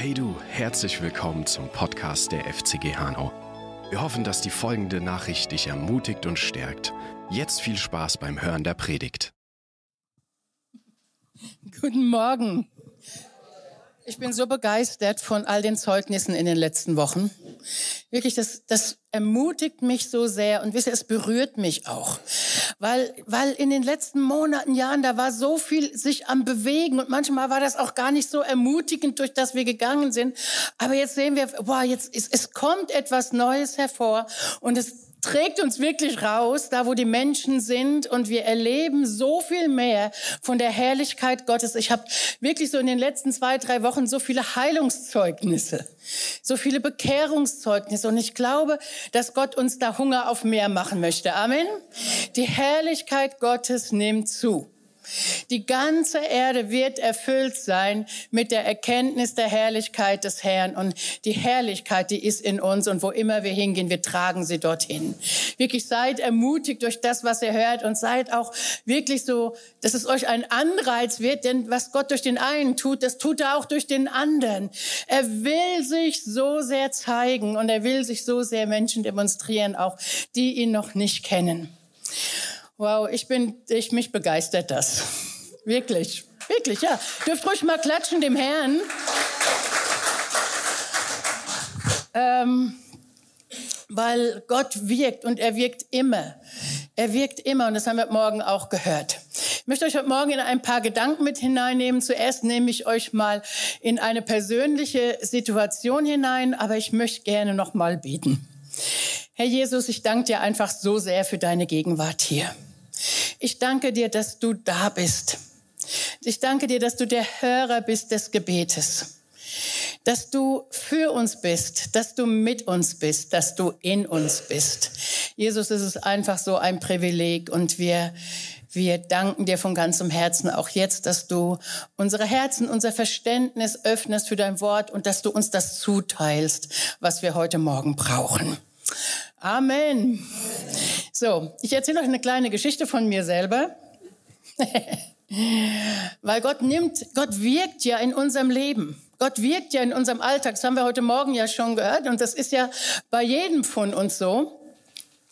Hey du, herzlich willkommen zum Podcast der FCG Hanau. Wir hoffen, dass die folgende Nachricht dich ermutigt und stärkt. Jetzt viel Spaß beim Hören der Predigt. Guten Morgen. Ich bin so begeistert von all den Zeugnissen in den letzten Wochen. Wirklich, das, das ermutigt mich so sehr und wisst ihr, es berührt mich auch. Weil, weil in den letzten Monaten, Jahren, da war so viel sich am Bewegen und manchmal war das auch gar nicht so ermutigend, durch das wir gegangen sind. Aber jetzt sehen wir, boah, jetzt ist, es kommt etwas Neues hervor und es trägt uns wirklich raus, da wo die Menschen sind und wir erleben so viel mehr von der Herrlichkeit Gottes. Ich habe wirklich so in den letzten zwei, drei Wochen so viele Heilungszeugnisse, so viele Bekehrungszeugnisse und ich glaube, dass Gott uns da Hunger auf mehr machen möchte. Amen. Die Herrlichkeit Gottes nimmt zu. Die ganze Erde wird erfüllt sein mit der Erkenntnis der Herrlichkeit des Herrn. Und die Herrlichkeit, die ist in uns. Und wo immer wir hingehen, wir tragen sie dorthin. Wirklich seid ermutigt durch das, was ihr hört. Und seid auch wirklich so, dass es euch ein Anreiz wird. Denn was Gott durch den einen tut, das tut er auch durch den anderen. Er will sich so sehr zeigen. Und er will sich so sehr Menschen demonstrieren, auch die ihn noch nicht kennen. Wow, ich bin, ich, mich begeistert das. Wirklich, wirklich, ja. Dürft ruhig mal klatschen dem Herrn. Ähm, weil Gott wirkt und er wirkt immer. Er wirkt immer und das haben wir Morgen auch gehört. Ich möchte euch heute Morgen in ein paar Gedanken mit hineinnehmen. Zuerst nehme ich euch mal in eine persönliche Situation hinein, aber ich möchte gerne noch mal beten. Herr Jesus, ich danke dir einfach so sehr für deine Gegenwart hier. Ich danke dir, dass du da bist. Ich danke dir, dass du der Hörer bist des Gebetes. Dass du für uns bist, dass du mit uns bist, dass du in uns bist. Jesus, es ist einfach so ein Privileg und wir, wir danken dir von ganzem Herzen auch jetzt, dass du unsere Herzen, unser Verständnis öffnest für dein Wort und dass du uns das zuteilst, was wir heute Morgen brauchen. Amen. So, ich erzähle euch eine kleine Geschichte von mir selber. Weil Gott nimmt, Gott wirkt ja in unserem Leben. Gott wirkt ja in unserem Alltag. Das haben wir heute Morgen ja schon gehört. Und das ist ja bei jedem von uns so.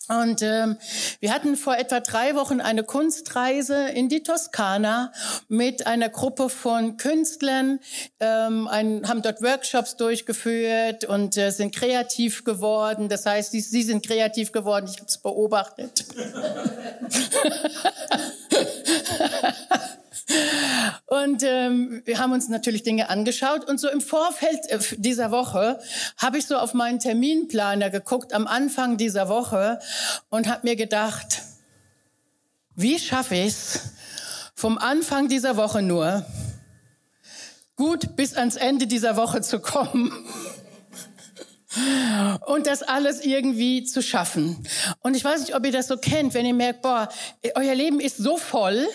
Und ähm, wir hatten vor etwa drei Wochen eine Kunstreise in die Toskana mit einer Gruppe von Künstlern, ähm, ein, haben dort Workshops durchgeführt und äh, sind kreativ geworden. Das heißt, sie, sie sind kreativ geworden. Ich habe es beobachtet. Und ähm, wir haben uns natürlich Dinge angeschaut. Und so im Vorfeld äh, dieser Woche habe ich so auf meinen Terminplaner geguckt, am Anfang dieser Woche, und habe mir gedacht, wie schaffe ich es, vom Anfang dieser Woche nur gut bis ans Ende dieser Woche zu kommen? Und das alles irgendwie zu schaffen. Und ich weiß nicht, ob ihr das so kennt, wenn ihr merkt, boah, euer Leben ist so voll,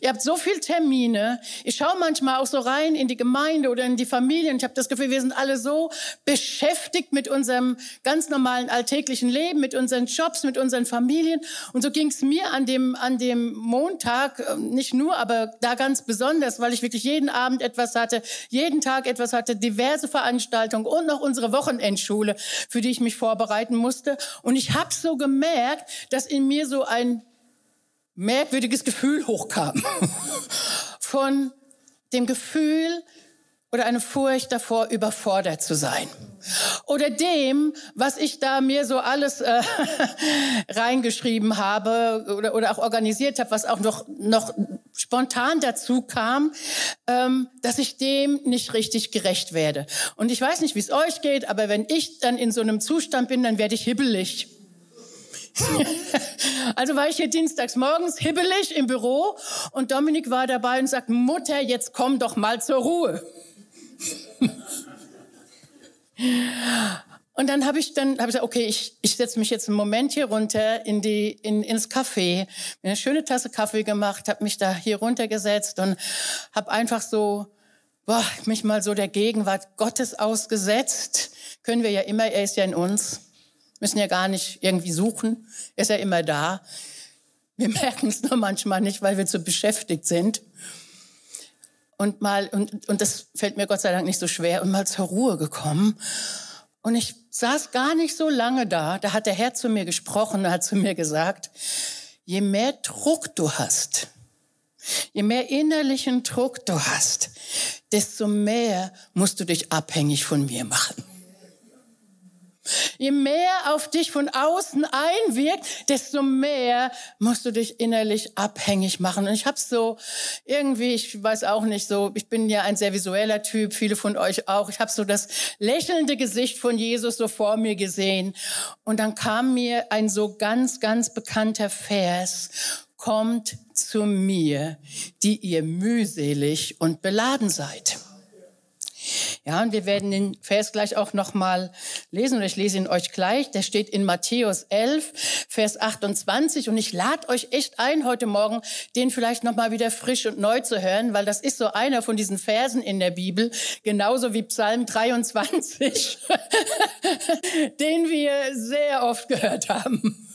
ihr habt so viel Termine. Ich schaue manchmal auch so rein in die Gemeinde oder in die Familie und ich habe das Gefühl, wir sind alle so beschäftigt mit unserem ganz normalen alltäglichen Leben, mit unseren Jobs, mit unseren Familien. Und so ging es mir an dem, an dem Montag, ähm, nicht nur, aber da ganz besonders, weil ich wirklich jeden Abend etwas hatte, jeden Tag etwas hatte, diverse Veranstaltungen und noch unsere Wochenendschule. Schule, für die ich mich vorbereiten musste. Und ich habe so gemerkt, dass in mir so ein merkwürdiges Gefühl hochkam. Von dem Gefühl oder eine Furcht davor, überfordert zu sein. Oder dem, was ich da mir so alles äh, reingeschrieben habe oder, oder auch organisiert habe, was auch noch, noch spontan dazu kam, ähm, dass ich dem nicht richtig gerecht werde. Und ich weiß nicht, wie es euch geht, aber wenn ich dann in so einem Zustand bin, dann werde ich hibbelig. also war ich hier dienstags morgens hibbelig im Büro und Dominik war dabei und sagt, Mutter, jetzt komm doch mal zur Ruhe. Und dann habe ich dann hab ich gesagt, okay, ich, ich setze mich jetzt einen Moment hier runter in die in, ins Café, mir eine schöne Tasse Kaffee gemacht, habe mich da hier runtergesetzt und habe einfach so boah, mich mal so der Gegenwart Gottes ausgesetzt. Können wir ja immer, er ist ja in uns. Müssen ja gar nicht irgendwie suchen, er ist ja immer da. Wir merken es nur manchmal nicht, weil wir zu beschäftigt sind. Und mal, und, und das fällt mir Gott sei Dank nicht so schwer, und mal zur Ruhe gekommen. Und ich saß gar nicht so lange da. Da hat der Herr zu mir gesprochen, hat zu mir gesagt, je mehr Druck du hast, je mehr innerlichen Druck du hast, desto mehr musst du dich abhängig von mir machen. Je mehr auf dich von außen einwirkt, desto mehr musst du dich innerlich abhängig machen. Und ich habe so irgendwie, ich weiß auch nicht so, ich bin ja ein sehr visueller Typ, viele von euch auch. Ich habe so das lächelnde Gesicht von Jesus so vor mir gesehen. Und dann kam mir ein so ganz, ganz bekannter Vers. Kommt zu mir, die ihr mühselig und beladen seid. Ja, und wir werden den Vers gleich auch nochmal lesen, oder ich lese ihn euch gleich. Der steht in Matthäus 11, Vers 28. Und ich lade euch echt ein, heute Morgen den vielleicht nochmal wieder frisch und neu zu hören, weil das ist so einer von diesen Versen in der Bibel, genauso wie Psalm 23, den wir sehr oft gehört haben.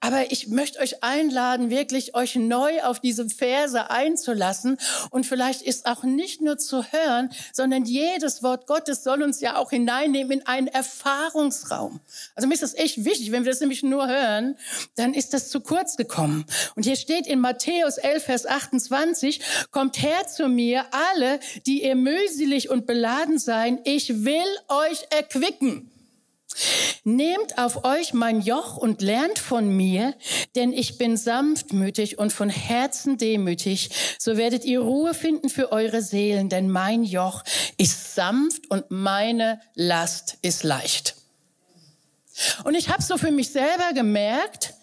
Aber ich möchte euch einladen, wirklich euch neu auf diese Verse einzulassen. Und vielleicht ist auch nicht nur zu hören, sondern jedes Wort Gottes soll uns ja auch hineinnehmen in einen Erfahrungsraum. Also mir ist das echt wichtig. Wenn wir das nämlich nur hören, dann ist das zu kurz gekommen. Und hier steht in Matthäus 11, Vers 28, kommt her zu mir alle, die ihr mühselig und beladen seid. Ich will euch erquicken. Nehmt auf euch mein Joch und lernt von mir, denn ich bin sanftmütig und von Herzen demütig. So werdet ihr Ruhe finden für eure Seelen, denn mein Joch ist sanft und meine Last ist leicht. Und ich habe so für mich selber gemerkt,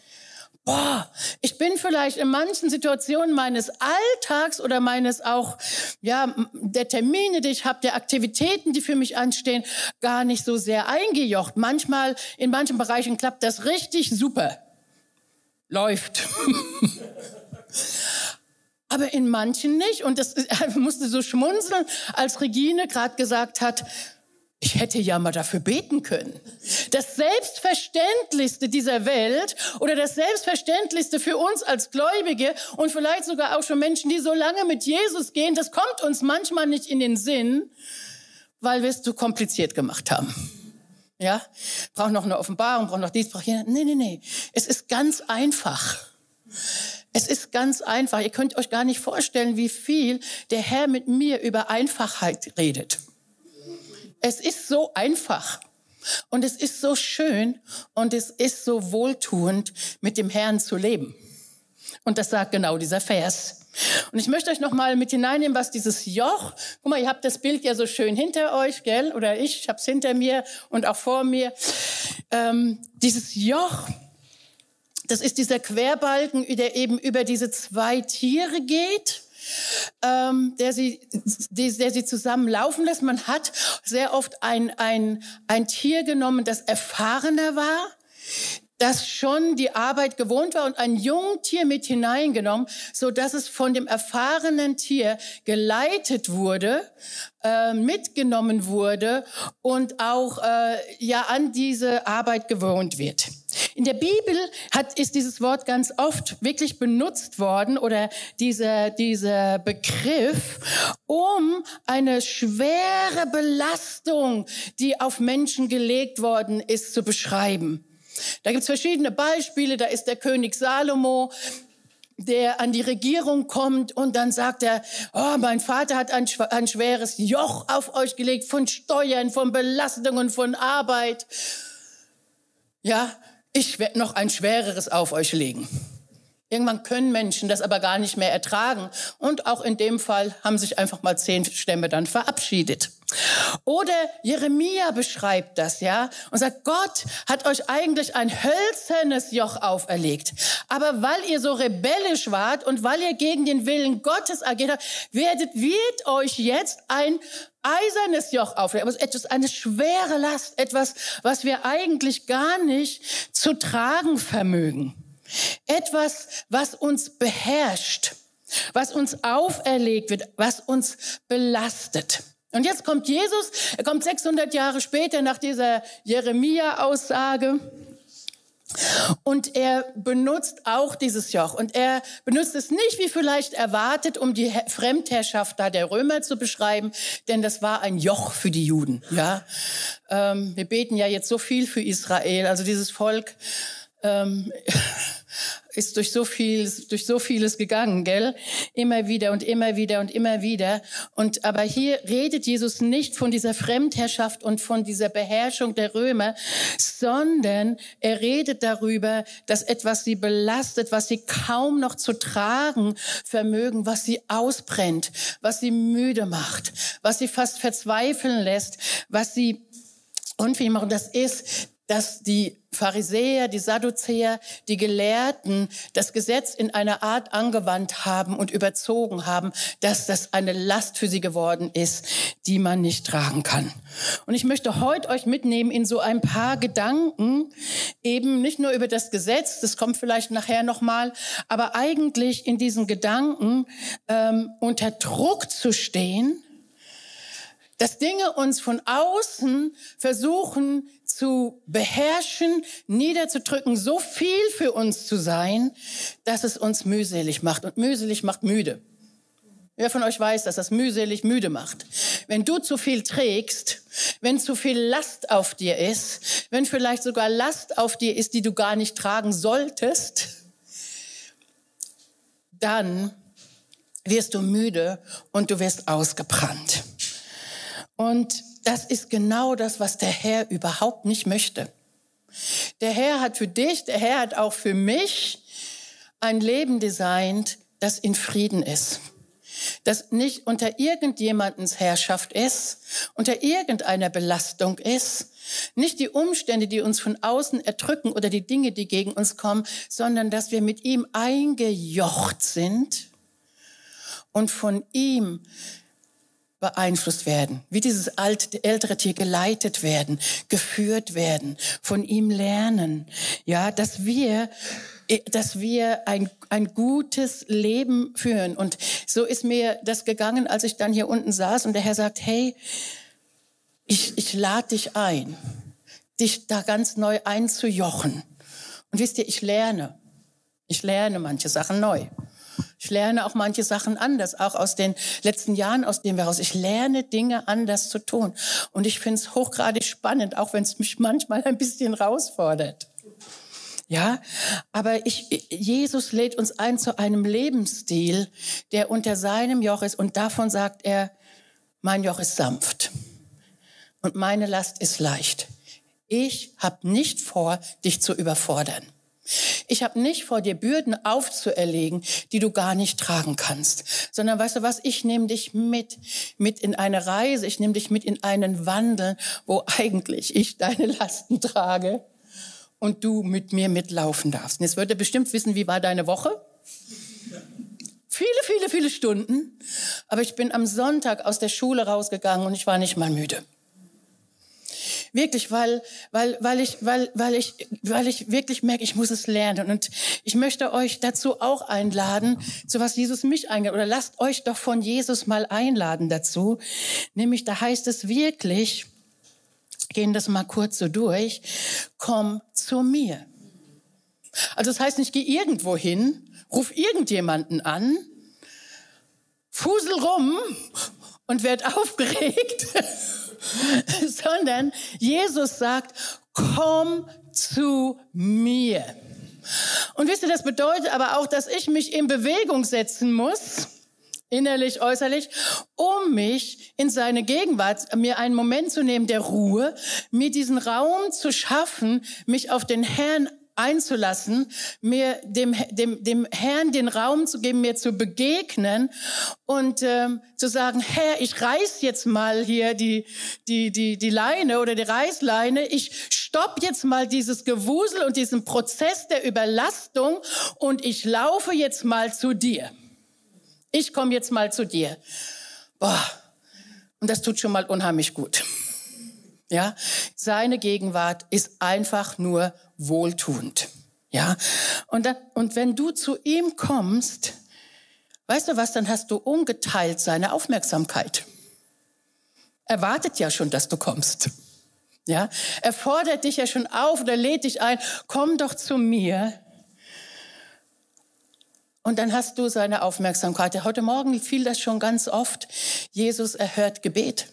boah, ich bin vielleicht in manchen Situationen meines Alltags oder meines auch, ja, der Termine, die ich habe, der Aktivitäten, die für mich anstehen, gar nicht so sehr eingejocht. Manchmal, in manchen Bereichen klappt das richtig super. Läuft. Aber in manchen nicht. Und das musste so schmunzeln, als Regine gerade gesagt hat, ich hätte ja mal dafür beten können. Das Selbstverständlichste dieser Welt oder das Selbstverständlichste für uns als Gläubige und vielleicht sogar auch schon Menschen, die so lange mit Jesus gehen, das kommt uns manchmal nicht in den Sinn, weil wir es zu kompliziert gemacht haben. Ja, braucht noch eine Offenbarung, braucht noch dies, braucht jenes. Nee, nee, nee. Es ist ganz einfach. Es ist ganz einfach. Ihr könnt euch gar nicht vorstellen, wie viel der Herr mit mir über Einfachheit redet. Es ist so einfach. Und es ist so schön und es ist so wohltuend, mit dem Herrn zu leben. Und das sagt genau dieser Vers. Und ich möchte euch noch mal mit hineinnehmen, was dieses Joch, guck mal, ihr habt das Bild ja so schön hinter euch, gell? Oder ich, ich habe es hinter mir und auch vor mir. Ähm, dieses Joch, das ist dieser Querbalken, der eben über diese zwei Tiere geht ähm, der, sie, die, der sie zusammen laufen lässt. Man hat sehr oft ein, ein, ein Tier genommen, das erfahrener war, das schon die Arbeit gewohnt war und ein Jungtier mit hineingenommen, so dass es von dem erfahrenen Tier geleitet wurde, äh, mitgenommen wurde und auch äh, ja an diese Arbeit gewohnt wird. In der Bibel hat, ist dieses Wort ganz oft wirklich benutzt worden oder dieser, dieser Begriff, um eine schwere Belastung, die auf Menschen gelegt worden ist, zu beschreiben. Da gibt es verschiedene Beispiele. Da ist der König Salomo, der an die Regierung kommt und dann sagt er, oh, mein Vater hat ein, ein schweres Joch auf euch gelegt von Steuern, von Belastungen, von Arbeit. Ja, ich werde noch ein schwereres auf euch legen. Irgendwann können Menschen das aber gar nicht mehr ertragen. Und auch in dem Fall haben sich einfach mal zehn Stämme dann verabschiedet. Oder Jeremia beschreibt das, ja, und sagt, Gott hat euch eigentlich ein hölzernes Joch auferlegt. Aber weil ihr so rebellisch wart und weil ihr gegen den Willen Gottes agiert habt, werdet, wird euch jetzt ein eisernes Joch auferlegen. Aber etwas, eine schwere Last, etwas, was wir eigentlich gar nicht zu tragen vermögen. Etwas, was uns beherrscht, was uns auferlegt wird, was uns belastet. Und jetzt kommt Jesus, er kommt 600 Jahre später nach dieser Jeremia-Aussage Und er benutzt auch dieses Joch. Und er benutzt es nicht wie vielleicht erwartet, um die Fremdherrschaft da der Römer zu beschreiben, denn das war ein Joch für die Juden. Ja, ähm, wir beten ja jetzt so viel für Israel, also dieses Volk. Ähm, ist durch so viel, durch so vieles gegangen, gell? Immer wieder und immer wieder und immer wieder. Und aber hier redet Jesus nicht von dieser Fremdherrschaft und von dieser Beherrschung der Römer, sondern er redet darüber, dass etwas sie belastet, was sie kaum noch zu tragen vermögen, was sie ausbrennt, was sie müde macht, was sie fast verzweifeln lässt, was sie und wie immer, das ist dass die Pharisäer, die Sadduzäer, die Gelehrten das Gesetz in einer Art angewandt haben und überzogen haben, dass das eine Last für sie geworden ist, die man nicht tragen kann. Und ich möchte heute euch mitnehmen in so ein paar Gedanken, eben nicht nur über das Gesetz, das kommt vielleicht nachher nochmal, aber eigentlich in diesen Gedanken ähm, unter Druck zu stehen, dass Dinge uns von außen versuchen zu beherrschen, niederzudrücken, so viel für uns zu sein, dass es uns mühselig macht. Und mühselig macht müde. Wer von euch weiß, dass das mühselig müde macht? Wenn du zu viel trägst, wenn zu viel Last auf dir ist, wenn vielleicht sogar Last auf dir ist, die du gar nicht tragen solltest, dann wirst du müde und du wirst ausgebrannt. Und das ist genau das, was der Herr überhaupt nicht möchte. Der Herr hat für dich, der Herr hat auch für mich ein Leben designt, das in Frieden ist. Das nicht unter irgendjemandens Herrschaft ist, unter irgendeiner Belastung ist, nicht die Umstände, die uns von außen erdrücken oder die Dinge, die gegen uns kommen, sondern dass wir mit ihm eingejocht sind und von ihm beeinflusst werden, wie dieses alte, ältere Tier geleitet werden, geführt werden, von ihm lernen. Ja, dass wir dass wir ein, ein gutes Leben führen. Und so ist mir das gegangen, als ich dann hier unten saß und der Herr sagt, hey, ich, ich lade dich ein, dich da ganz neu einzujochen. Und wisst ihr, ich lerne. Ich lerne manche Sachen neu. Ich lerne auch manche Sachen anders, auch aus den letzten Jahren, aus denen wir raus. Ich lerne Dinge anders zu tun. Und ich finde es hochgradig spannend, auch wenn es mich manchmal ein bisschen herausfordert. Ja, aber ich, Jesus lädt uns ein zu einem Lebensstil, der unter seinem Joch ist. Und davon sagt er, mein Joch ist sanft und meine Last ist leicht. Ich habe nicht vor, dich zu überfordern. Ich habe nicht vor, dir Bürden aufzuerlegen, die du gar nicht tragen kannst, sondern weißt du was, ich nehme dich mit, mit in eine Reise, ich nehme dich mit in einen Wandel, wo eigentlich ich deine Lasten trage und du mit mir mitlaufen darfst. Und jetzt wird er bestimmt wissen, wie war deine Woche? Viele, viele, viele Stunden. Aber ich bin am Sonntag aus der Schule rausgegangen und ich war nicht mal müde. Wirklich, weil, weil, weil ich, weil, weil ich, weil ich wirklich merke, ich muss es lernen. Und ich möchte euch dazu auch einladen, zu was Jesus mich eingeladen, oder lasst euch doch von Jesus mal einladen dazu. Nämlich, da heißt es wirklich, gehen das mal kurz so durch, komm zu mir. Also das heißt nicht, geh irgendwo hin, ruf irgendjemanden an, fusel rum und werd aufgeregt sondern Jesus sagt, komm zu mir. Und wisst ihr, das bedeutet aber auch, dass ich mich in Bewegung setzen muss, innerlich, äußerlich, um mich in seine Gegenwart, mir einen Moment zu nehmen der Ruhe, mir diesen Raum zu schaffen, mich auf den Herrn einzulassen, mir dem, dem, dem Herrn den Raum zu geben, mir zu begegnen und ähm, zu sagen, Herr, ich reiß jetzt mal hier die, die, die, die Leine oder die Reißleine. Ich stopp jetzt mal dieses Gewusel und diesen Prozess der Überlastung und ich laufe jetzt mal zu dir. Ich komme jetzt mal zu dir. Boah, und das tut schon mal unheimlich gut. Ja, seine Gegenwart ist einfach nur wohltuend. Ja, und, dann, und wenn du zu ihm kommst, weißt du was, dann hast du ungeteilt seine Aufmerksamkeit. Er wartet ja schon, dass du kommst. Ja, er fordert dich ja schon auf oder lädt dich ein, komm doch zu mir. Und dann hast du seine Aufmerksamkeit. Heute Morgen fiel das schon ganz oft. Jesus erhört Gebet.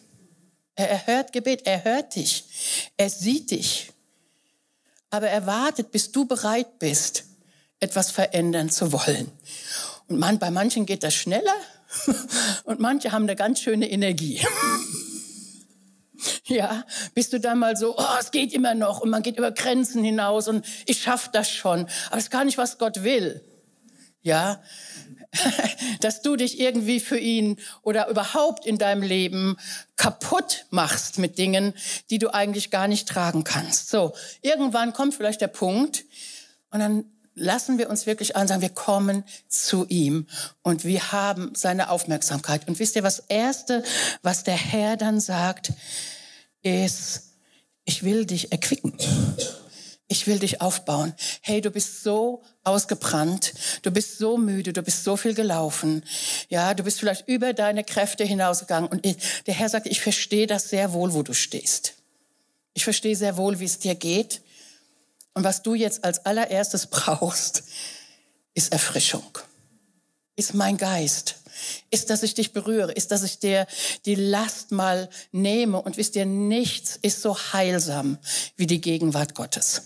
Er erhört Gebet. Er hört dich. Er sieht dich. Aber er wartet, bis du bereit bist, etwas verändern zu wollen. Und man, bei manchen geht das schneller und manche haben eine ganz schöne Energie. Ja, bist du dann mal so, oh, es geht immer noch und man geht über Grenzen hinaus und ich schaff das schon. Aber es ist gar nicht, was Gott will. Ja, dass du dich irgendwie für ihn oder überhaupt in deinem Leben kaputt machst mit Dingen, die du eigentlich gar nicht tragen kannst. So, irgendwann kommt vielleicht der Punkt und dann lassen wir uns wirklich an, wir kommen zu ihm und wir haben seine Aufmerksamkeit. Und wisst ihr, was Erste, was der Herr dann sagt, ist, ich will dich erquicken. Ich will dich aufbauen. Hey, du bist so ausgebrannt, du bist so müde, du bist so viel gelaufen. Ja, du bist vielleicht über deine Kräfte hinausgegangen. Und ich, der Herr sagt, ich verstehe das sehr wohl, wo du stehst. Ich verstehe sehr wohl, wie es dir geht. Und was du jetzt als allererstes brauchst, ist Erfrischung, ist mein Geist, ist, dass ich dich berühre, ist, dass ich dir die Last mal nehme. Und wisst ihr, nichts ist so heilsam wie die Gegenwart Gottes.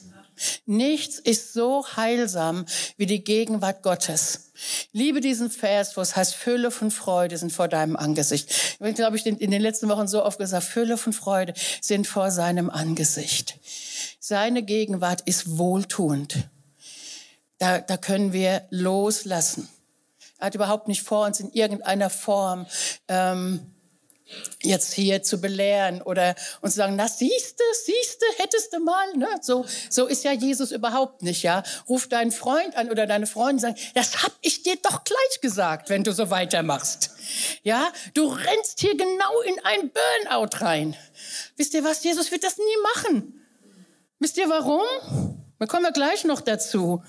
Nichts ist so heilsam wie die Gegenwart Gottes. Liebe diesen Vers, wo es heißt, Fülle von Freude sind vor deinem Angesicht. Ich habe, glaube ich, in den letzten Wochen so oft gesagt, Fülle von Freude sind vor seinem Angesicht. Seine Gegenwart ist wohltuend. Da, da können wir loslassen. Er hat überhaupt nicht vor, uns in irgendeiner Form ähm, jetzt hier zu belehren oder uns sagen, na siehste, siehste, hättest du mal, ne? So, so ist ja Jesus überhaupt nicht, ja. Ruf deinen Freund an oder deine Freundin sagen, das hab ich dir doch gleich gesagt, wenn du so weitermachst. Ja, du rennst hier genau in ein Burnout rein. Wisst ihr was? Jesus wird das nie machen. Wisst ihr warum? Da kommen wir gleich noch dazu.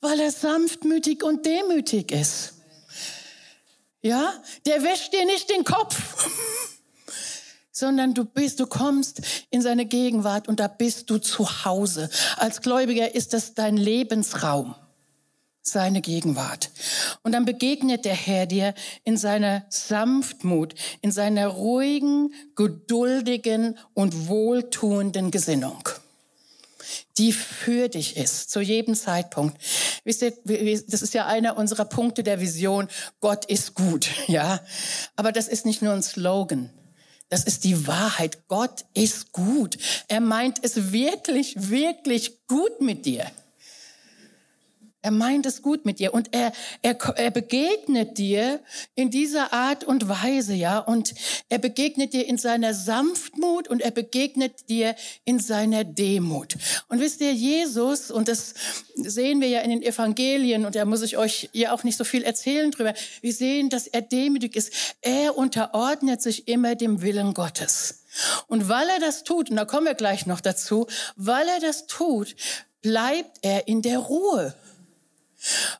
Weil er sanftmütig und demütig ist. Ja, der wäscht dir nicht den Kopf, sondern du bist, du kommst in seine Gegenwart und da bist du zu Hause. Als Gläubiger ist das dein Lebensraum, seine Gegenwart. Und dann begegnet der Herr dir in seiner Sanftmut, in seiner ruhigen, geduldigen und wohltuenden Gesinnung die für dich ist, zu jedem Zeitpunkt. Wisst ihr, das ist ja einer unserer Punkte der Vision. Gott ist gut, ja. Aber das ist nicht nur ein Slogan. Das ist die Wahrheit. Gott ist gut. Er meint es wirklich, wirklich gut mit dir. Er meint es gut mit dir und er, er, er begegnet dir in dieser Art und Weise, ja. Und er begegnet dir in seiner Sanftmut und er begegnet dir in seiner Demut. Und wisst ihr, Jesus, und das sehen wir ja in den Evangelien, und da muss ich euch ja auch nicht so viel erzählen drüber. Wir sehen, dass er demütig ist. Er unterordnet sich immer dem Willen Gottes. Und weil er das tut, und da kommen wir gleich noch dazu, weil er das tut, bleibt er in der Ruhe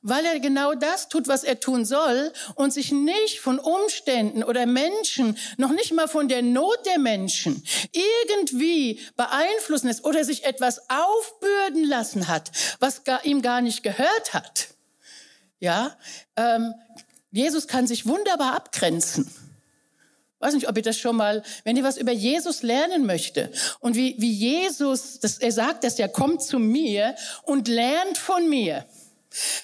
weil er genau das tut, was er tun soll und sich nicht von Umständen oder Menschen, noch nicht mal von der Not der Menschen irgendwie beeinflussen lässt oder sich etwas aufbürden lassen hat, was ihm gar nicht gehört hat. Ja, ähm, Jesus kann sich wunderbar abgrenzen. weiß nicht, ob ihr das schon mal, wenn ihr was über Jesus lernen möchte und wie, wie Jesus, das, er sagt das ja, kommt zu mir und lernt von mir.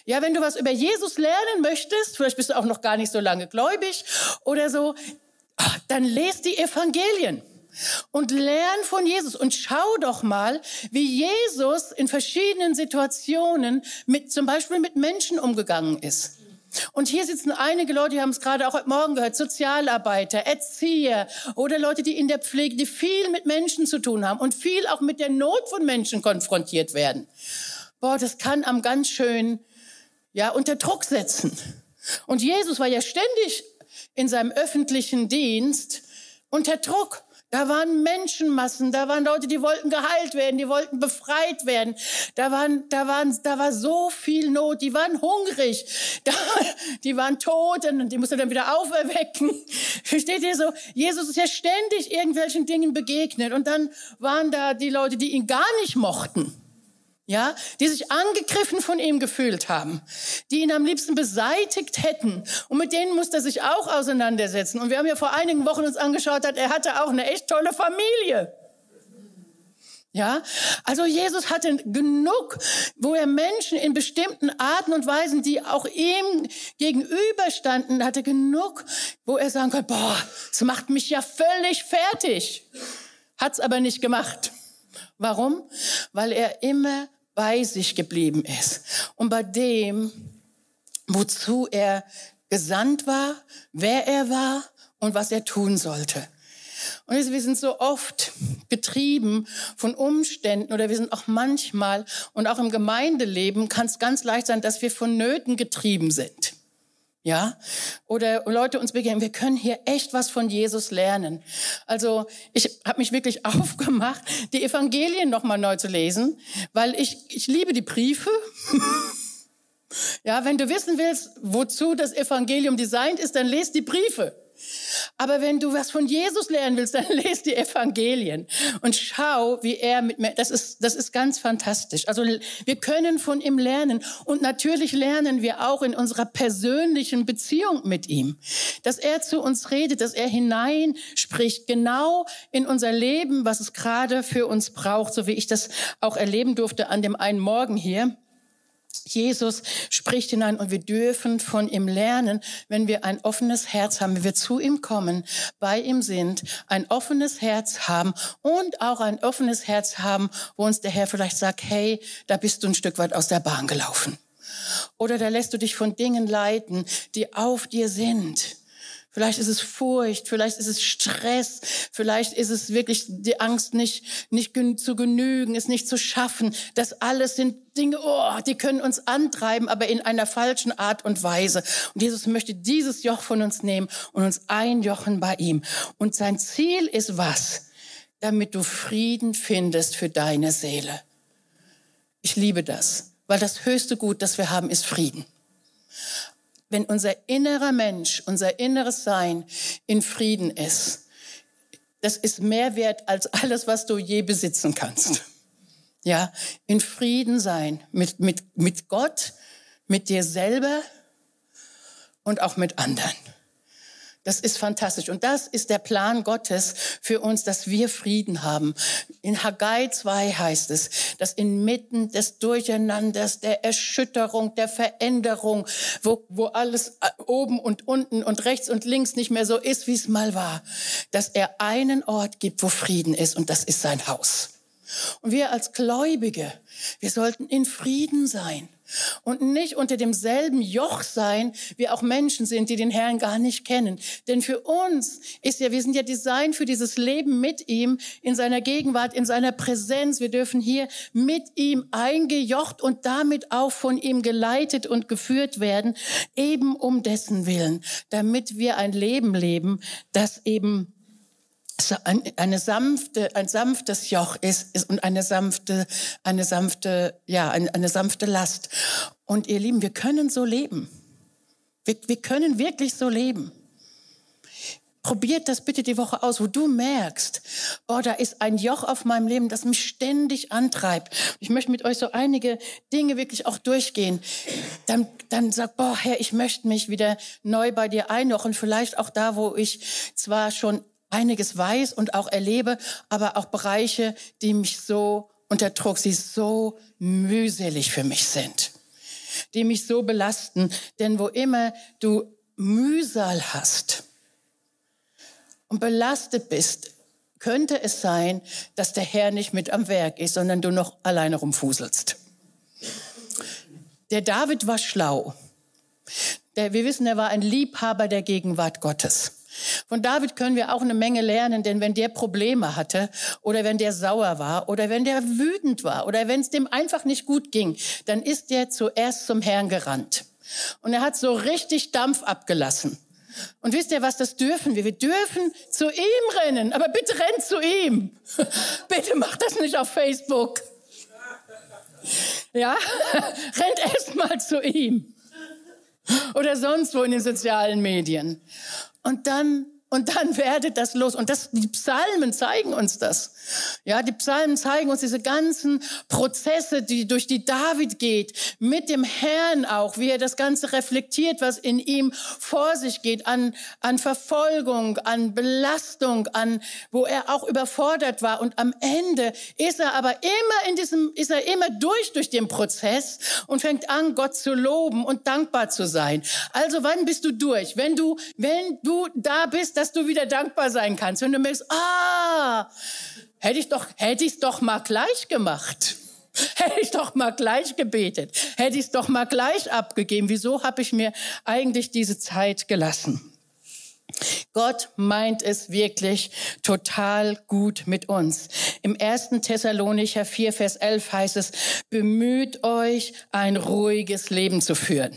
Ja, wenn du was über Jesus lernen möchtest, vielleicht bist du auch noch gar nicht so lange gläubig oder so, dann lest die Evangelien und lern von Jesus und schau doch mal, wie Jesus in verschiedenen Situationen mit, zum Beispiel mit Menschen umgegangen ist. Und hier sitzen einige Leute, die haben es gerade auch heute Morgen gehört, Sozialarbeiter, Erzieher oder Leute, die in der Pflege, die viel mit Menschen zu tun haben und viel auch mit der Not von Menschen konfrontiert werden boah, das kann am ganz schön, ja, unter Druck setzen. Und Jesus war ja ständig in seinem öffentlichen Dienst unter Druck. Da waren Menschenmassen, da waren Leute, die wollten geheilt werden, die wollten befreit werden. Da waren, da waren, da war so viel Not, die waren hungrig, da, die waren tot und die musste dann wieder auferwecken. Versteht ihr so? Jesus ist ja ständig irgendwelchen Dingen begegnet und dann waren da die Leute, die ihn gar nicht mochten ja, die sich angegriffen von ihm gefühlt haben, die ihn am liebsten beseitigt hätten. Und mit denen musste er sich auch auseinandersetzen. Und wir haben ja vor einigen Wochen uns angeschaut, er hatte auch eine echt tolle Familie. Ja, also Jesus hatte genug, wo er Menschen in bestimmten Arten und Weisen, die auch ihm gegenüberstanden, hatte genug, wo er sagen konnte, boah, es macht mich ja völlig fertig. Hat's aber nicht gemacht. Warum? Weil er immer bei sich geblieben ist und bei dem, wozu er gesandt war, wer er war und was er tun sollte. Und wir sind so oft getrieben von Umständen oder wir sind auch manchmal und auch im Gemeindeleben kann es ganz leicht sein, dass wir von Nöten getrieben sind ja, oder Leute uns begegnen. Wir können hier echt was von Jesus lernen. Also ich habe mich wirklich aufgemacht, die Evangelien noch mal neu zu lesen, weil ich ich liebe die Briefe. ja, wenn du wissen willst, wozu das Evangelium designt ist, dann lest die Briefe. Aber wenn du was von Jesus lernen willst, dann lest die Evangelien und schau, wie er mit mir, das ist, das ist ganz fantastisch. Also wir können von ihm lernen und natürlich lernen wir auch in unserer persönlichen Beziehung mit ihm, dass er zu uns redet, dass er hineinspricht, genau in unser Leben, was es gerade für uns braucht, so wie ich das auch erleben durfte an dem einen Morgen hier. Jesus spricht hinein und wir dürfen von ihm lernen, wenn wir ein offenes Herz haben, wenn wir zu ihm kommen, bei ihm sind, ein offenes Herz haben und auch ein offenes Herz haben, wo uns der Herr vielleicht sagt, hey, da bist du ein Stück weit aus der Bahn gelaufen. Oder da lässt du dich von Dingen leiten, die auf dir sind Vielleicht ist es Furcht, vielleicht ist es Stress, vielleicht ist es wirklich die Angst, nicht, nicht zu genügen, es nicht zu schaffen. Das alles sind Dinge, oh, die können uns antreiben, aber in einer falschen Art und Weise. Und Jesus möchte dieses Joch von uns nehmen und uns einjochen bei ihm. Und sein Ziel ist was? Damit du Frieden findest für deine Seele. Ich liebe das, weil das höchste Gut, das wir haben, ist Frieden wenn unser innerer Mensch, unser inneres Sein in Frieden ist, das ist mehr wert als alles, was du je besitzen kannst. Ja, in Frieden sein mit, mit, mit Gott, mit dir selber und auch mit anderen. Das ist fantastisch. Und das ist der Plan Gottes für uns, dass wir Frieden haben. In Haggai 2 heißt es, dass inmitten des Durcheinanders, der Erschütterung, der Veränderung, wo, wo alles äh, oben und unten und rechts und links nicht mehr so ist, wie es mal war, dass er einen Ort gibt, wo Frieden ist und das ist sein Haus. Und wir als Gläubige, wir sollten in Frieden sein und nicht unter demselben Joch sein, wie auch Menschen sind, die den Herrn gar nicht kennen. Denn für uns ist ja, wir sind ja designt für dieses Leben mit ihm, in seiner Gegenwart, in seiner Präsenz. Wir dürfen hier mit ihm eingejocht und damit auch von ihm geleitet und geführt werden, eben um dessen Willen, damit wir ein Leben leben, das eben eine sanfte, ein sanftes Joch ist, ist und eine sanfte, eine sanfte, ja, eine, eine sanfte Last. Und ihr Lieben, wir können so leben. Wir, wir können wirklich so leben. Probiert das bitte die Woche aus, wo du merkst, oh, da ist ein Joch auf meinem Leben, das mich ständig antreibt. Ich möchte mit euch so einige Dinge wirklich auch durchgehen. Dann, dann sag, boah, Herr, ich möchte mich wieder neu bei dir einjochen. Vielleicht auch da, wo ich zwar schon einiges weiß und auch erlebe, aber auch Bereiche, die mich so unter Druck, sie so mühselig für mich sind, die mich so belasten. Denn wo immer du Mühsal hast und belastet bist, könnte es sein, dass der Herr nicht mit am Werk ist, sondern du noch alleine rumfuselst. Der David war schlau. Der, wir wissen, er war ein Liebhaber der Gegenwart Gottes. Von David können wir auch eine Menge lernen, denn wenn der Probleme hatte oder wenn der sauer war oder wenn der wütend war oder wenn es dem einfach nicht gut ging, dann ist der zuerst zum Herrn gerannt. Und er hat so richtig Dampf abgelassen. Und wisst ihr was, das dürfen wir. Wir dürfen zu ihm rennen, aber bitte rennt zu ihm. bitte macht das nicht auf Facebook. Ja, rennt erst mal zu ihm. Oder sonst wo in den sozialen Medien. Und dann und dann werdet das los. Und das, die Psalmen zeigen uns das. Ja, die Psalmen zeigen uns diese ganzen Prozesse, die durch die David geht, mit dem Herrn auch, wie er das Ganze reflektiert, was in ihm vor sich geht, an, an Verfolgung, an Belastung, an, wo er auch überfordert war. Und am Ende ist er aber immer in diesem, ist er immer durch, durch den Prozess und fängt an, Gott zu loben und dankbar zu sein. Also wann bist du durch? Wenn du, wenn du da bist, dass du wieder dankbar sein kannst. Wenn du merkst, ah, hätte ich doch, hätte ich es doch mal gleich gemacht. Hätte ich doch mal gleich gebetet. Hätte ich es doch mal gleich abgegeben. Wieso habe ich mir eigentlich diese Zeit gelassen? Gott meint es wirklich total gut mit uns. Im 1. Thessalonicher 4, Vers 11 heißt es, bemüht euch, ein ruhiges Leben zu führen.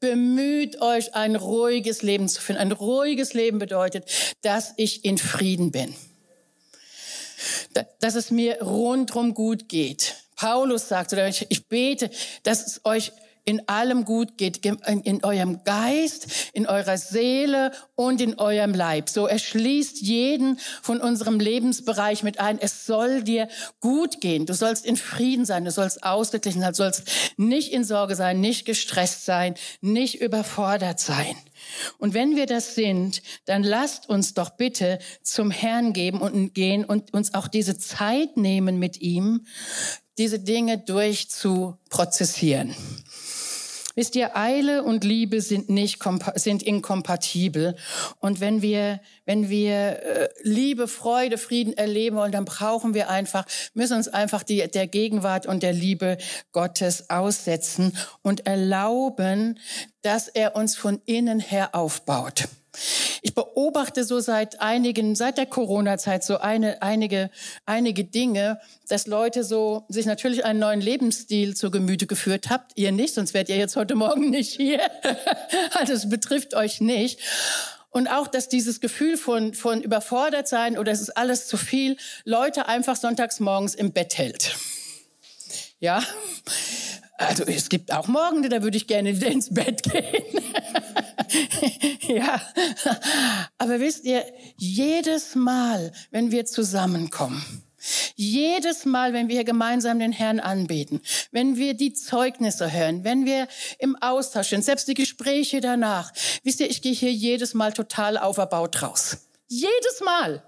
Bemüht euch, ein ruhiges Leben zu führen. Ein ruhiges Leben bedeutet, dass ich in Frieden bin. Dass es mir rundrum gut geht. Paulus sagt, oder ich, ich bete, dass es euch in allem gut geht, in eurem Geist, in eurer Seele und in eurem Leib. So erschließt jeden von unserem Lebensbereich mit ein. Es soll dir gut gehen. Du sollst in Frieden sein. Du sollst ausgeglichen sein. Du sollst nicht in Sorge sein, nicht gestresst sein, nicht überfordert sein. Und wenn wir das sind, dann lasst uns doch bitte zum Herrn geben und gehen und uns auch diese Zeit nehmen mit ihm, diese Dinge durchzuprozessieren. Wisst ihr, Eile und Liebe sind nicht sind inkompatibel. Und wenn wir wenn wir äh, Liebe, Freude, Frieden erleben wollen, dann brauchen wir einfach müssen uns einfach die, der Gegenwart und der Liebe Gottes aussetzen und erlauben, dass er uns von innen her aufbaut. Ich beobachte so seit einigen, seit der Corona-Zeit so eine, einige, einige Dinge, dass Leute so sich natürlich einen neuen Lebensstil zu Gemüte geführt habt. Ihr nicht, sonst wärt ihr jetzt heute Morgen nicht hier. also es betrifft euch nicht. Und auch, dass dieses Gefühl von, von überfordert sein oder es ist alles zu viel, Leute einfach sonntags morgens im Bett hält. Ja, also es gibt auch Morgen, da würde ich gerne ins Bett gehen. ja, aber wisst ihr, jedes Mal, wenn wir zusammenkommen, jedes Mal, wenn wir gemeinsam den Herrn anbeten, wenn wir die Zeugnisse hören, wenn wir im Austausch sind, selbst die Gespräche danach, wisst ihr, ich gehe hier jedes Mal total auferbaut raus. Jedes Mal.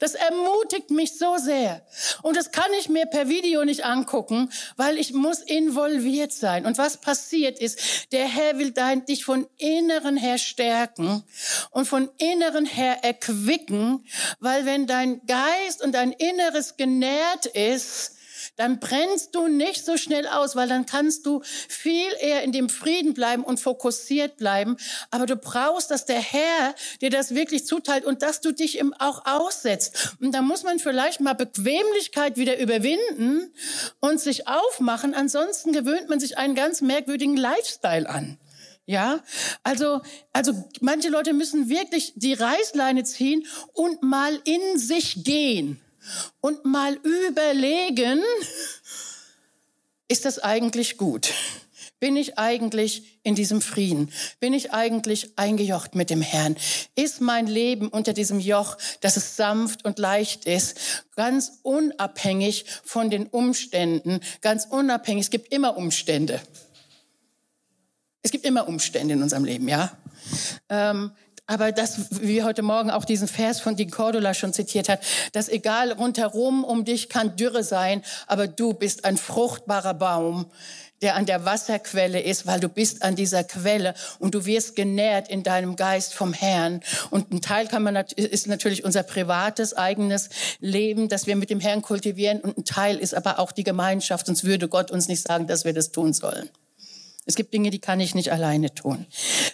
Das ermutigt mich so sehr. Und das kann ich mir per Video nicht angucken, weil ich muss involviert sein. Und was passiert ist, der Herr will dich von inneren her stärken und von inneren her erquicken, weil wenn dein Geist und dein Inneres genährt ist, dann brennst du nicht so schnell aus, weil dann kannst du viel eher in dem Frieden bleiben und fokussiert bleiben. Aber du brauchst, dass der Herr dir das wirklich zuteilt und dass du dich ihm auch aussetzt. Und da muss man vielleicht mal Bequemlichkeit wieder überwinden und sich aufmachen. Ansonsten gewöhnt man sich einen ganz merkwürdigen Lifestyle an. Ja, also, also manche Leute müssen wirklich die Reißleine ziehen und mal in sich gehen und mal überlegen, ist das eigentlich gut? Bin ich eigentlich in diesem Frieden? Bin ich eigentlich eingejocht mit dem Herrn? Ist mein Leben unter diesem Joch, dass es sanft und leicht ist, ganz unabhängig von den Umständen, ganz unabhängig, es gibt immer Umstände. Es gibt immer Umstände in unserem Leben, ja. Ähm, aber das, wie heute Morgen auch diesen Vers von Di Cordula schon zitiert hat, dass egal rundherum um dich kann Dürre sein, aber du bist ein fruchtbarer Baum, der an der Wasserquelle ist, weil du bist an dieser Quelle und du wirst genährt in deinem Geist vom Herrn. Und ein Teil kann man, ist natürlich unser privates, eigenes Leben, das wir mit dem Herrn kultivieren. Und ein Teil ist aber auch die Gemeinschaft. Sonst würde Gott uns nicht sagen, dass wir das tun sollen. Es gibt Dinge, die kann ich nicht alleine tun.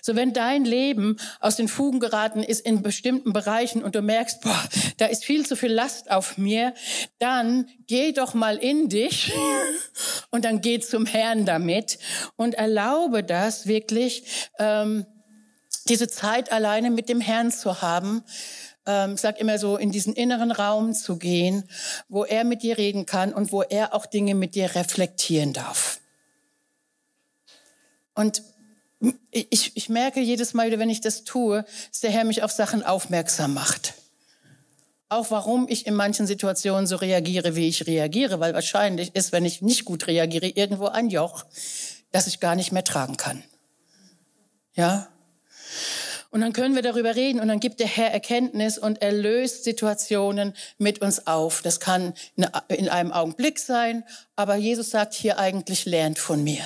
So, wenn dein Leben aus den Fugen geraten ist in bestimmten Bereichen und du merkst, boah, da ist viel zu viel Last auf mir, dann geh doch mal in dich und dann geh zum Herrn damit und erlaube das wirklich, ähm, diese Zeit alleine mit dem Herrn zu haben, ähm, sag immer so, in diesen inneren Raum zu gehen, wo er mit dir reden kann und wo er auch Dinge mit dir reflektieren darf. Und ich, ich merke jedes Mal wieder, wenn ich das tue, dass der Herr mich auf Sachen aufmerksam macht. Auch warum ich in manchen Situationen so reagiere, wie ich reagiere, weil wahrscheinlich ist, wenn ich nicht gut reagiere, irgendwo ein Joch, das ich gar nicht mehr tragen kann. Ja? Und dann können wir darüber reden und dann gibt der Herr Erkenntnis und er löst Situationen mit uns auf. Das kann in einem Augenblick sein, aber Jesus sagt hier eigentlich, lernt von mir.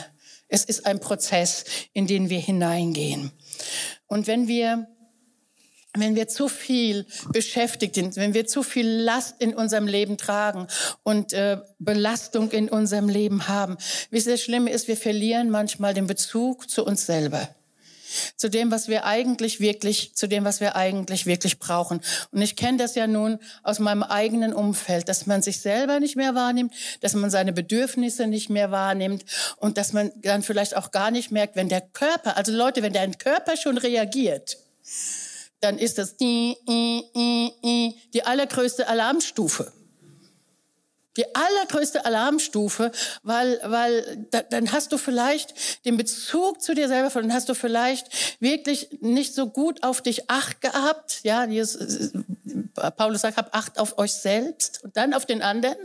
Es ist ein Prozess, in den wir hineingehen. Und wenn wir wenn wir zu viel beschäftigt sind, wenn wir zu viel Last in unserem Leben tragen und äh, Belastung in unserem Leben haben, wie das Schlimme ist, wir verlieren manchmal den Bezug zu uns selber zu dem, was wir eigentlich wirklich, zu dem, was wir eigentlich wirklich brauchen. Und ich kenne das ja nun aus meinem eigenen Umfeld, dass man sich selber nicht mehr wahrnimmt, dass man seine Bedürfnisse nicht mehr wahrnimmt und dass man dann vielleicht auch gar nicht merkt, wenn der Körper, also Leute, wenn dein Körper schon reagiert, dann ist das die, die, die, die allergrößte Alarmstufe die allergrößte Alarmstufe, weil, weil da, dann hast du vielleicht den Bezug zu dir selber, dann hast du vielleicht wirklich nicht so gut auf dich acht gehabt. Ja, Jesus, Paulus sagt, hab Acht auf euch selbst und dann auf den anderen.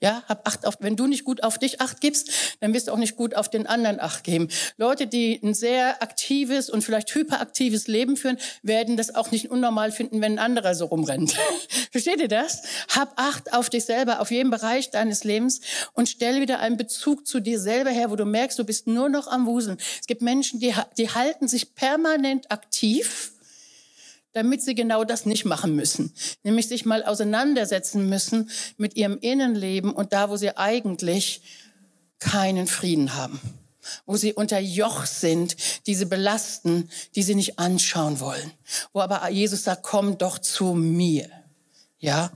Ja, hab Acht auf, wenn du nicht gut auf dich Acht gibst, dann wirst du auch nicht gut auf den anderen Acht geben. Leute, die ein sehr aktives und vielleicht hyperaktives Leben führen, werden das auch nicht unnormal finden, wenn ein anderer so rumrennt. Versteht ihr das? Hab Acht auf dich selber, auf jeden Bereich deines Lebens und stell wieder einen Bezug zu dir selber her, wo du merkst, du bist nur noch am Wuseln. Es gibt Menschen, die, die halten sich permanent aktiv damit sie genau das nicht machen müssen, nämlich sich mal auseinandersetzen müssen mit ihrem Innenleben und da, wo sie eigentlich keinen Frieden haben, wo sie unter Joch sind, die sie belasten, die sie nicht anschauen wollen, wo aber Jesus sagt, komm doch zu mir. Ja,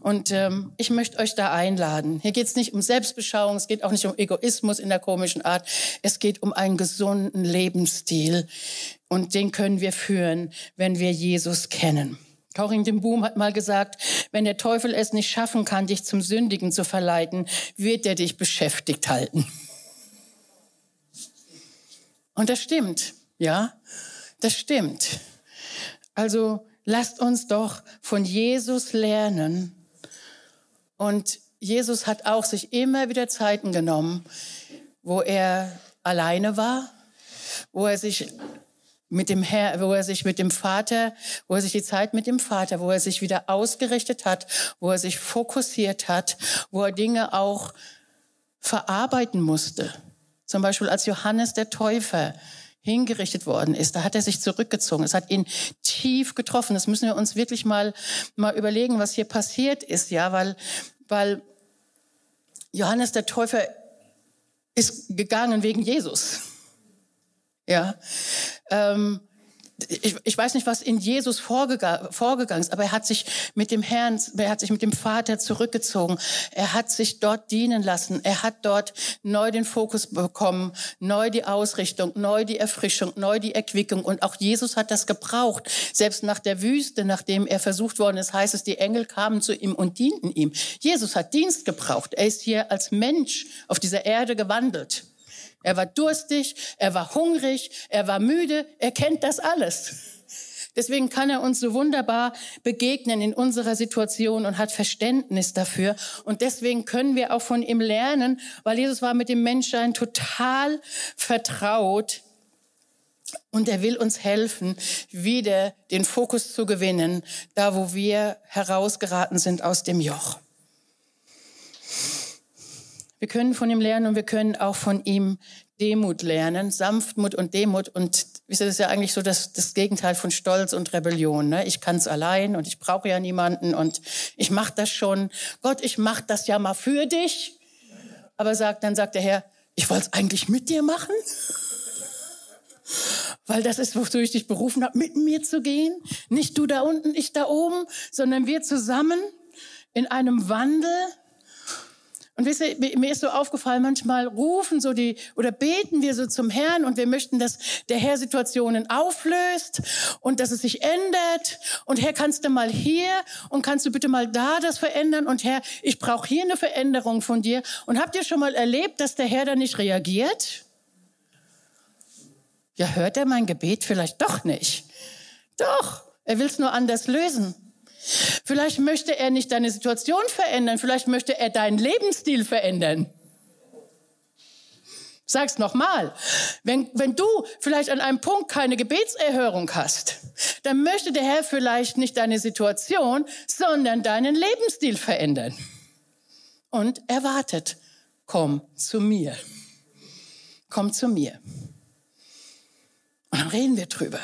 und ähm, ich möchte euch da einladen. Hier geht es nicht um Selbstbeschauung, es geht auch nicht um Egoismus in der komischen Art. Es geht um einen gesunden Lebensstil und den können wir führen, wenn wir Jesus kennen. Corinne den Boom hat mal gesagt, wenn der Teufel es nicht schaffen kann, dich zum Sündigen zu verleiten, wird er dich beschäftigt halten. Und das stimmt, ja, das stimmt. Also lasst uns doch von Jesus lernen. Und Jesus hat auch sich immer wieder Zeiten genommen, wo er alleine war, wo er sich mit dem Herr, wo er sich mit dem Vater, wo er sich die Zeit mit dem Vater, wo er sich wieder ausgerichtet hat, wo er sich fokussiert hat, wo er Dinge auch verarbeiten musste. Zum Beispiel als Johannes der Täufer hingerichtet worden ist. Da hat er sich zurückgezogen. Es hat ihn tief getroffen. Das müssen wir uns wirklich mal, mal überlegen, was hier passiert ist, ja, weil, weil Johannes der Täufer ist gegangen wegen Jesus. Ja. Ähm, ich, ich weiß nicht, was in Jesus vorgegangen, vorgegangen ist, aber er hat sich mit dem Herrn, er hat sich mit dem Vater zurückgezogen. Er hat sich dort dienen lassen. Er hat dort neu den Fokus bekommen, neu die Ausrichtung, neu die Erfrischung, neu die Erquickung. Und auch Jesus hat das gebraucht. Selbst nach der Wüste, nachdem er versucht worden ist, heißt es, die Engel kamen zu ihm und dienten ihm. Jesus hat Dienst gebraucht. Er ist hier als Mensch auf dieser Erde gewandelt. Er war durstig, er war hungrig, er war müde, er kennt das alles. Deswegen kann er uns so wunderbar begegnen in unserer Situation und hat Verständnis dafür. Und deswegen können wir auch von ihm lernen, weil Jesus war mit dem Menschsein total vertraut. Und er will uns helfen, wieder den Fokus zu gewinnen, da wo wir herausgeraten sind aus dem Joch. Wir können von ihm lernen und wir können auch von ihm Demut lernen, Sanftmut und Demut. Und das ist ja eigentlich so das, das Gegenteil von Stolz und Rebellion. Ne? Ich kann es allein und ich brauche ja niemanden und ich mache das schon. Gott, ich mache das ja mal für dich. Aber sagt, dann sagt der Herr, ich wollte es eigentlich mit dir machen. Weil das ist, wozu ich dich berufen habe, mit mir zu gehen. Nicht du da unten, ich da oben, sondern wir zusammen in einem Wandel Und wisst ihr, mir ist so aufgefallen, manchmal rufen so die oder beten wir so zum Herrn und wir möchten, dass der Herr Situationen auflöst und dass es sich ändert. Und Herr, kannst du mal hier und kannst du bitte mal da das verändern? Und Herr, ich brauche hier eine Veränderung von dir. Und habt ihr schon mal erlebt, dass der Herr da nicht reagiert? Ja, hört er mein Gebet vielleicht doch nicht? Doch, er will es nur anders lösen. Vielleicht möchte er nicht deine Situation verändern, vielleicht möchte er deinen Lebensstil verändern. Sag's nochmal. Wenn, wenn du vielleicht an einem Punkt keine Gebetserhörung hast, dann möchte der Herr vielleicht nicht deine Situation, sondern deinen Lebensstil verändern. Und er wartet. Komm zu mir. Komm zu mir. Und dann reden wir drüber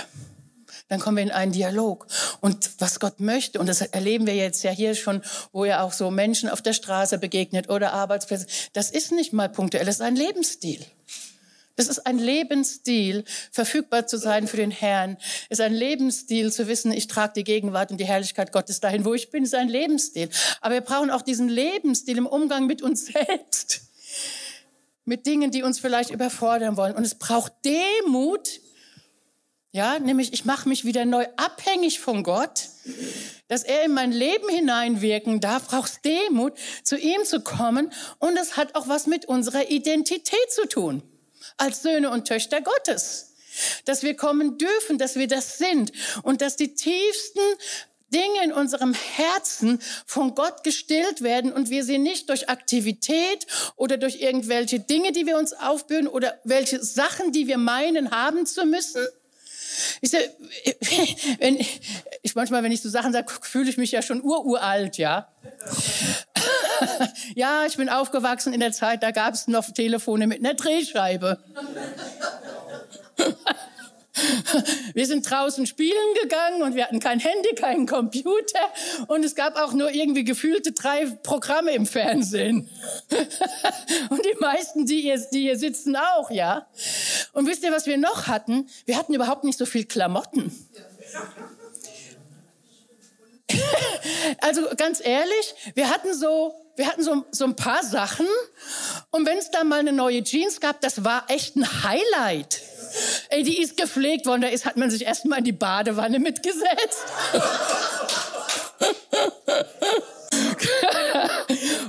dann kommen wir in einen Dialog. Und was Gott möchte, und das erleben wir jetzt ja hier schon, wo er auch so Menschen auf der Straße begegnet oder Arbeitsplätze, das ist nicht mal punktuell, das ist ein Lebensstil. Das ist ein Lebensstil, verfügbar zu sein für den Herrn. Es ist ein Lebensstil, zu wissen, ich trage die Gegenwart und die Herrlichkeit Gottes dahin, wo ich bin. Ist ein Lebensstil. Aber wir brauchen auch diesen Lebensstil im Umgang mit uns selbst. Mit Dingen, die uns vielleicht überfordern wollen. Und es braucht Demut ja, nämlich ich mache mich wieder neu abhängig von Gott, dass er in mein Leben hineinwirken darf, brauchst Demut, zu ihm zu kommen und es hat auch was mit unserer Identität zu tun, als Söhne und Töchter Gottes. Dass wir kommen dürfen, dass wir das sind und dass die tiefsten Dinge in unserem Herzen von Gott gestillt werden und wir sie nicht durch Aktivität oder durch irgendwelche Dinge, die wir uns aufbürden oder welche Sachen, die wir meinen haben zu müssen, ich, sag, wenn, ich manchmal, wenn ich so Sachen sage, fühle ich mich ja schon ururalt, ja. ja, ich bin aufgewachsen in der Zeit, da gab es noch Telefone mit einer Drehscheibe. Wir sind draußen spielen gegangen und wir hatten kein Handy, keinen Computer und es gab auch nur irgendwie gefühlte drei Programme im Fernsehen. Und die meisten, die hier, die hier sitzen, auch, ja. Und wisst ihr, was wir noch hatten? Wir hatten überhaupt nicht so viel Klamotten. Also ganz ehrlich, wir hatten so, wir hatten so, so ein paar Sachen und wenn es da mal eine neue Jeans gab, das war echt ein Highlight. Ey, die ist gepflegt worden, da ist, hat man sich erstmal in die Badewanne mitgesetzt.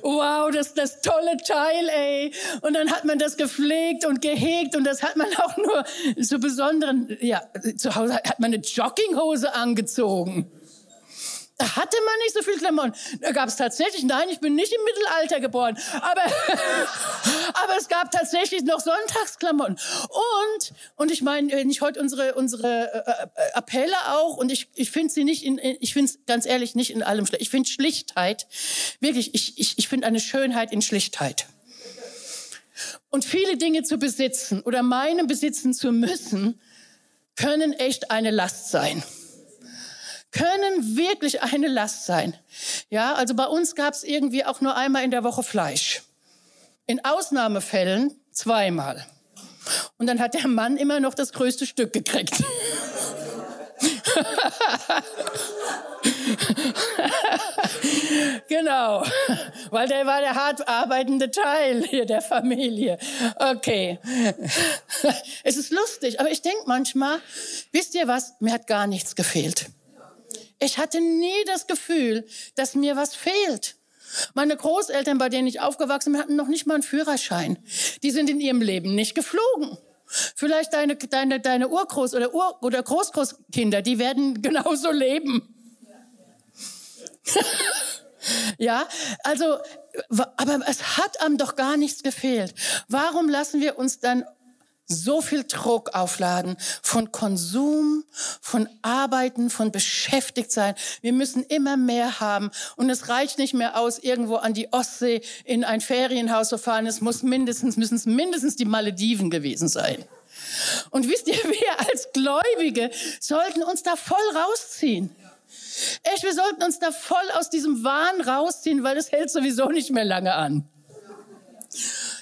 wow, das ist das tolle Teil, ey. Und dann hat man das gepflegt und gehegt und das hat man auch nur zu besonderen, ja, zu Hause hat man eine Jogginghose angezogen. Da hatte man nicht so viel Klamotten. Da gab es tatsächlich, nein, ich bin nicht im Mittelalter geboren, aber, aber es gab tatsächlich noch Sonntagsklamotten. Und, und ich meine, wenn ich heute unsere, unsere äh, äh Appelle auch, und ich, ich finde sie nicht in, ich finde es ganz ehrlich nicht in allem schlecht. Ich finde Schlichtheit, wirklich, ich, ich, ich finde eine Schönheit in Schlichtheit. Und viele Dinge zu besitzen oder meinen besitzen zu müssen, können echt eine Last sein können wirklich eine Last sein. Ja, also bei uns gab es irgendwie auch nur einmal in der Woche Fleisch. In Ausnahmefällen zweimal. Und dann hat der Mann immer noch das größte Stück gekriegt. genau, weil der war der hart arbeitende Teil hier der Familie. Okay, es ist lustig, aber ich denke manchmal, wisst ihr was, mir hat gar nichts gefehlt. Ich hatte nie das Gefühl, dass mir was fehlt. Meine Großeltern, bei denen ich aufgewachsen bin, hatten noch nicht mal einen Führerschein. Die sind in ihrem Leben nicht geflogen. Vielleicht deine, deine, deine Urgroß- oder, Ur- oder Großgroßkinder, die werden genauso leben. ja, also, aber es hat einem doch gar nichts gefehlt. Warum lassen wir uns dann so viel Druck aufladen von Konsum, von Arbeiten, von beschäftigt sein. Wir müssen immer mehr haben. Und es reicht nicht mehr aus, irgendwo an die Ostsee in ein Ferienhaus zu fahren. Es muss mindestens, müssen es mindestens die Malediven gewesen sein. Und wisst ihr, wir als Gläubige sollten uns da voll rausziehen. Echt, wir sollten uns da voll aus diesem Wahn rausziehen, weil es hält sowieso nicht mehr lange an.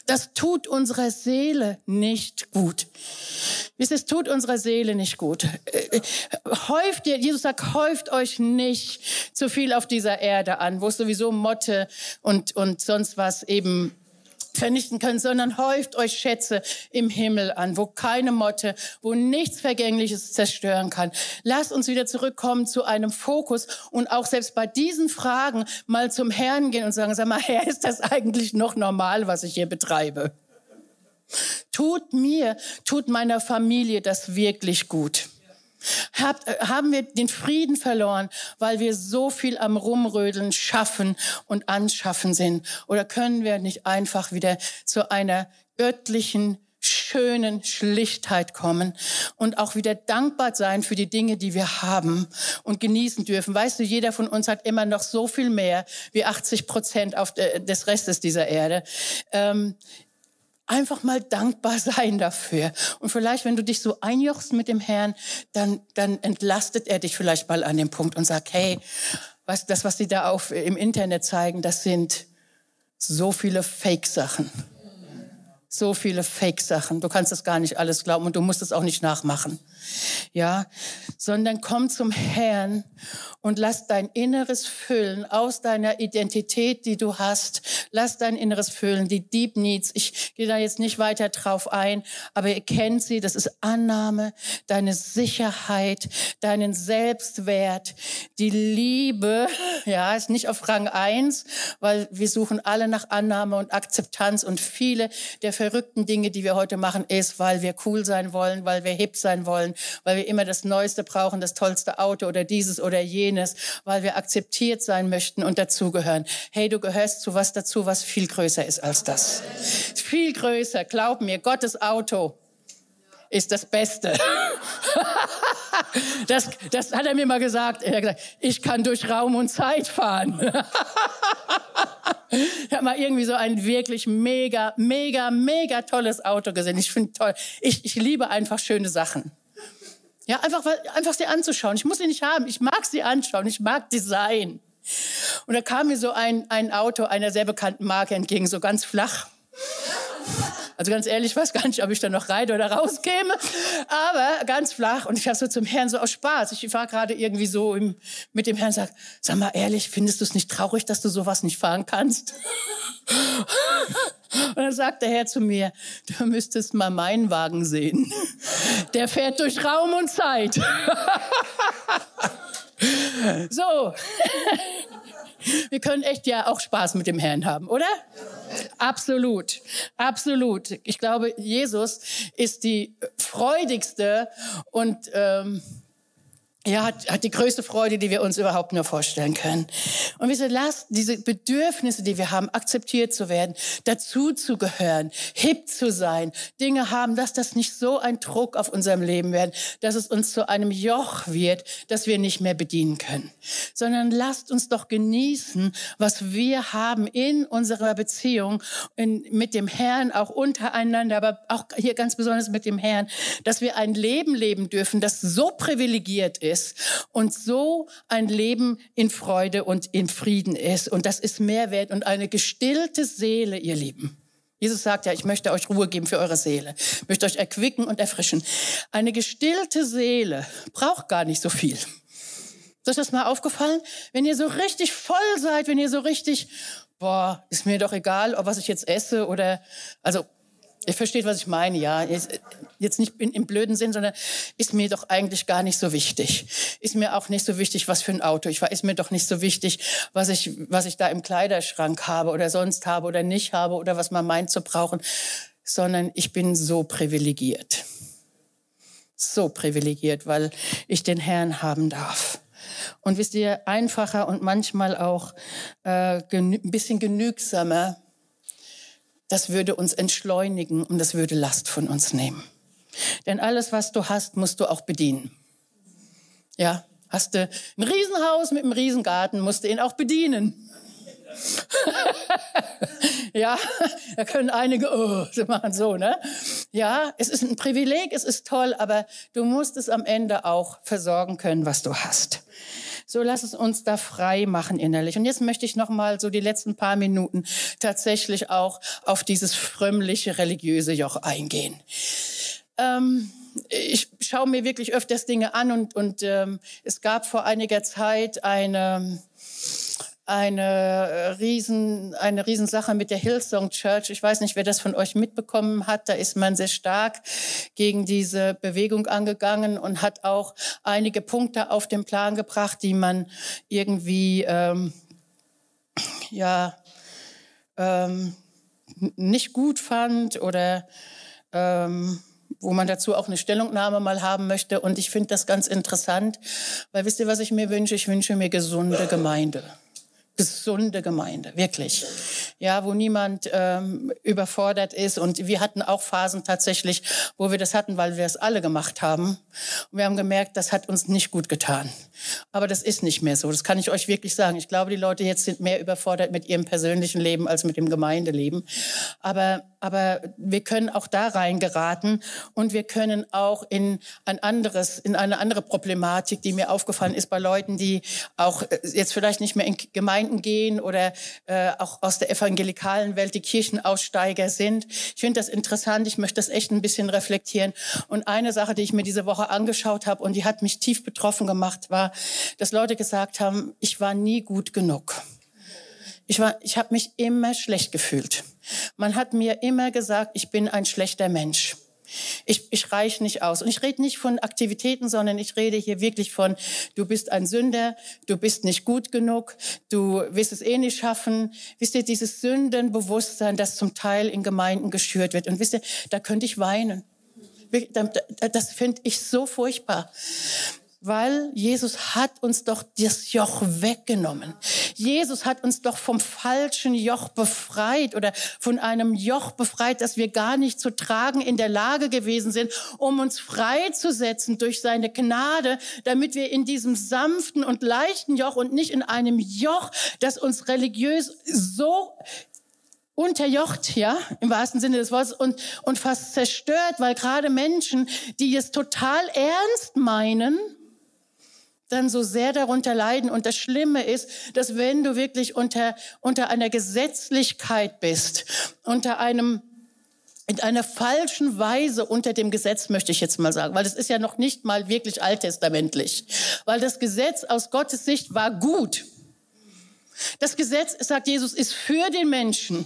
Das tut unserer Seele nicht gut. Es tut unserer Seele nicht gut. Äh, häuft ihr, Jesus sagt, häuft euch nicht zu viel auf dieser Erde an, wo es sowieso Motte und, und sonst was eben vernichten können, sondern häuft euch Schätze im Himmel an, wo keine Motte, wo nichts Vergängliches zerstören kann. Lasst uns wieder zurückkommen zu einem Fokus und auch selbst bei diesen Fragen mal zum Herrn gehen und sagen, sag mal, Herr, ist das eigentlich noch normal, was ich hier betreibe? Tut mir, tut meiner Familie das wirklich gut? Habt, äh, haben wir den Frieden verloren, weil wir so viel am Rumrödeln schaffen und anschaffen sind? Oder können wir nicht einfach wieder zu einer göttlichen, schönen Schlichtheit kommen und auch wieder dankbar sein für die Dinge, die wir haben und genießen dürfen. Weißt du, jeder von uns hat immer noch so viel mehr wie 80 Prozent auf des Restes dieser Erde. Ähm, einfach mal dankbar sein dafür. Und vielleicht, wenn du dich so einjochst mit dem Herrn, dann, dann entlastet er dich vielleicht mal an dem Punkt und sagt, hey, was, das, was sie da auf, im Internet zeigen, das sind so viele Fake-Sachen. So viele Fake-Sachen. Du kannst das gar nicht alles glauben und du musst es auch nicht nachmachen. Ja, sondern komm zum Herrn und lass dein Inneres füllen aus deiner Identität, die du hast. Lass dein Inneres füllen, die Deep Needs. Ich gehe da jetzt nicht weiter drauf ein, aber ihr kennt sie. Das ist Annahme, deine Sicherheit, deinen Selbstwert, die Liebe. Ja, ist nicht auf Rang eins, weil wir suchen alle nach Annahme und Akzeptanz und viele der verrückten Dinge, die wir heute machen, ist, weil wir cool sein wollen, weil wir hip sein wollen, weil wir immer das Neueste brauchen, das tollste Auto oder dieses oder jenes, weil wir akzeptiert sein möchten und dazugehören. Hey, du gehörst zu was dazu, was viel größer ist als das. Viel größer, glaub mir, Gottes Auto ist das Beste. Das, das hat er mir mal gesagt. Er hat gesagt, ich kann durch Raum und Zeit fahren. Ich habe mal irgendwie so ein wirklich mega, mega, mega tolles Auto gesehen. Ich finde toll. Ich, ich liebe einfach schöne Sachen. Ja, einfach, einfach sie anzuschauen. Ich muss sie nicht haben. Ich mag sie anschauen. Ich mag Design. Und da kam mir so ein, ein Auto einer sehr bekannten Marke entgegen, so ganz flach. Also ganz ehrlich, ich weiß gar nicht, ob ich da noch rein oder rauskäme, aber ganz flach. Und ich habe so zum Herrn so aus Spaß. Ich war gerade irgendwie so im, mit dem Herrn sag, sag mal ehrlich, findest du es nicht traurig, dass du sowas nicht fahren kannst? Und dann sagt der Herr zu mir, du müsstest mal meinen Wagen sehen. Der fährt durch Raum und Zeit. so. Wir können echt ja auch Spaß mit dem Herrn haben, oder? Absolut, absolut. Ich glaube, Jesus ist die freudigste und ähm, ja, hat, hat die größte Freude, die wir uns überhaupt nur vorstellen können. Und wir lasst diese Bedürfnisse, die wir haben, akzeptiert zu werden, dazu zu gehören, hip zu sein, Dinge haben, dass das nicht so ein Druck auf unserem Leben wird, dass es uns zu einem Joch wird, das wir nicht mehr bedienen können. Sondern lasst uns doch genießen, was wir haben in unserer Beziehung in, mit dem Herrn, auch untereinander, aber auch hier ganz besonders mit dem Herrn, dass wir ein Leben leben dürfen, das so privilegiert ist, ist und so ein Leben in Freude und in Frieden ist. Und das ist Mehrwert und eine gestillte Seele, ihr Lieben. Jesus sagt ja, ich möchte euch Ruhe geben für eure Seele, ich möchte euch erquicken und erfrischen. Eine gestillte Seele braucht gar nicht so viel. Ist euch das mal aufgefallen? Wenn ihr so richtig voll seid, wenn ihr so richtig, boah, ist mir doch egal, ob was ich jetzt esse oder, also Ihr versteht, was ich meine, ja. Jetzt nicht im blöden Sinn, sondern ist mir doch eigentlich gar nicht so wichtig. Ist mir auch nicht so wichtig, was für ein Auto ich war. Ist mir doch nicht so wichtig, was ich, was ich da im Kleiderschrank habe oder sonst habe oder nicht habe oder was man meint zu brauchen. Sondern ich bin so privilegiert. So privilegiert, weil ich den Herrn haben darf. Und wisst ihr, einfacher und manchmal auch äh, ein bisschen genügsamer das würde uns entschleunigen und das würde Last von uns nehmen. Denn alles, was du hast, musst du auch bedienen. Ja, hast du ein Riesenhaus mit einem Riesengarten, musst du ihn auch bedienen. ja, da können einige, oh, sie machen so, ne? Ja, es ist ein Privileg, es ist toll, aber du musst es am Ende auch versorgen können, was du hast. So lass es uns da frei machen innerlich. Und jetzt möchte ich noch mal so die letzten paar Minuten tatsächlich auch auf dieses frömmliche religiöse Joch eingehen. Ähm, ich schaue mir wirklich öfters Dinge an und, und ähm, es gab vor einiger Zeit eine eine äh, riesen eine Riesensache mit der Hillsong Church. Ich weiß nicht, wer das von euch mitbekommen hat. Da ist man sehr stark gegen diese Bewegung angegangen und hat auch einige Punkte auf den Plan gebracht, die man irgendwie ähm, ja ähm, nicht gut fand oder ähm, wo man dazu auch eine Stellungnahme mal haben möchte. Und ich finde das ganz interessant, weil wisst ihr, was ich mir wünsche? Ich wünsche mir gesunde Gemeinde gesunde Gemeinde, wirklich. Ja, wo niemand ähm, überfordert ist. Und wir hatten auch Phasen tatsächlich, wo wir das hatten, weil wir es alle gemacht haben. Und wir haben gemerkt, das hat uns nicht gut getan. Aber das ist nicht mehr so. Das kann ich euch wirklich sagen. Ich glaube, die Leute jetzt sind mehr überfordert mit ihrem persönlichen Leben als mit dem Gemeindeleben. Aber, aber wir können auch da reingeraten und wir können auch in ein anderes, in eine andere Problematik, die mir aufgefallen ist bei Leuten, die auch äh, jetzt vielleicht nicht mehr in Gemeinden gehen oder äh, auch aus der evangelikalen Welt die Kirchenaussteiger sind. Ich finde das interessant. Ich möchte das echt ein bisschen reflektieren. Und eine Sache, die ich mir diese Woche angeschaut habe und die hat mich tief betroffen gemacht, war, dass Leute gesagt haben, ich war nie gut genug. Ich, war, ich habe mich immer schlecht gefühlt. Man hat mir immer gesagt, ich bin ein schlechter Mensch. Ich, ich reiche nicht aus. Und ich rede nicht von Aktivitäten, sondern ich rede hier wirklich von, du bist ein Sünder, du bist nicht gut genug, du wirst es eh nicht schaffen. Wisst ihr, dieses Sündenbewusstsein, das zum Teil in Gemeinden geschürt wird. Und wisst ihr, da könnte ich weinen. Das finde ich so furchtbar weil Jesus hat uns doch das Joch weggenommen. Jesus hat uns doch vom falschen Joch befreit oder von einem Joch befreit, das wir gar nicht zu tragen in der Lage gewesen sind, um uns freizusetzen durch seine Gnade, damit wir in diesem sanften und leichten Joch und nicht in einem Joch, das uns religiös so unterjocht, ja, im wahrsten Sinne des Wortes und, und fast zerstört, weil gerade Menschen, die es total ernst meinen, dann so sehr darunter leiden. Und das Schlimme ist, dass wenn du wirklich unter, unter einer Gesetzlichkeit bist, unter einem in einer falschen Weise unter dem Gesetz, möchte ich jetzt mal sagen, weil es ist ja noch nicht mal wirklich alttestamentlich, weil das Gesetz aus Gottes Sicht war gut. Das Gesetz, sagt Jesus, ist für den Menschen.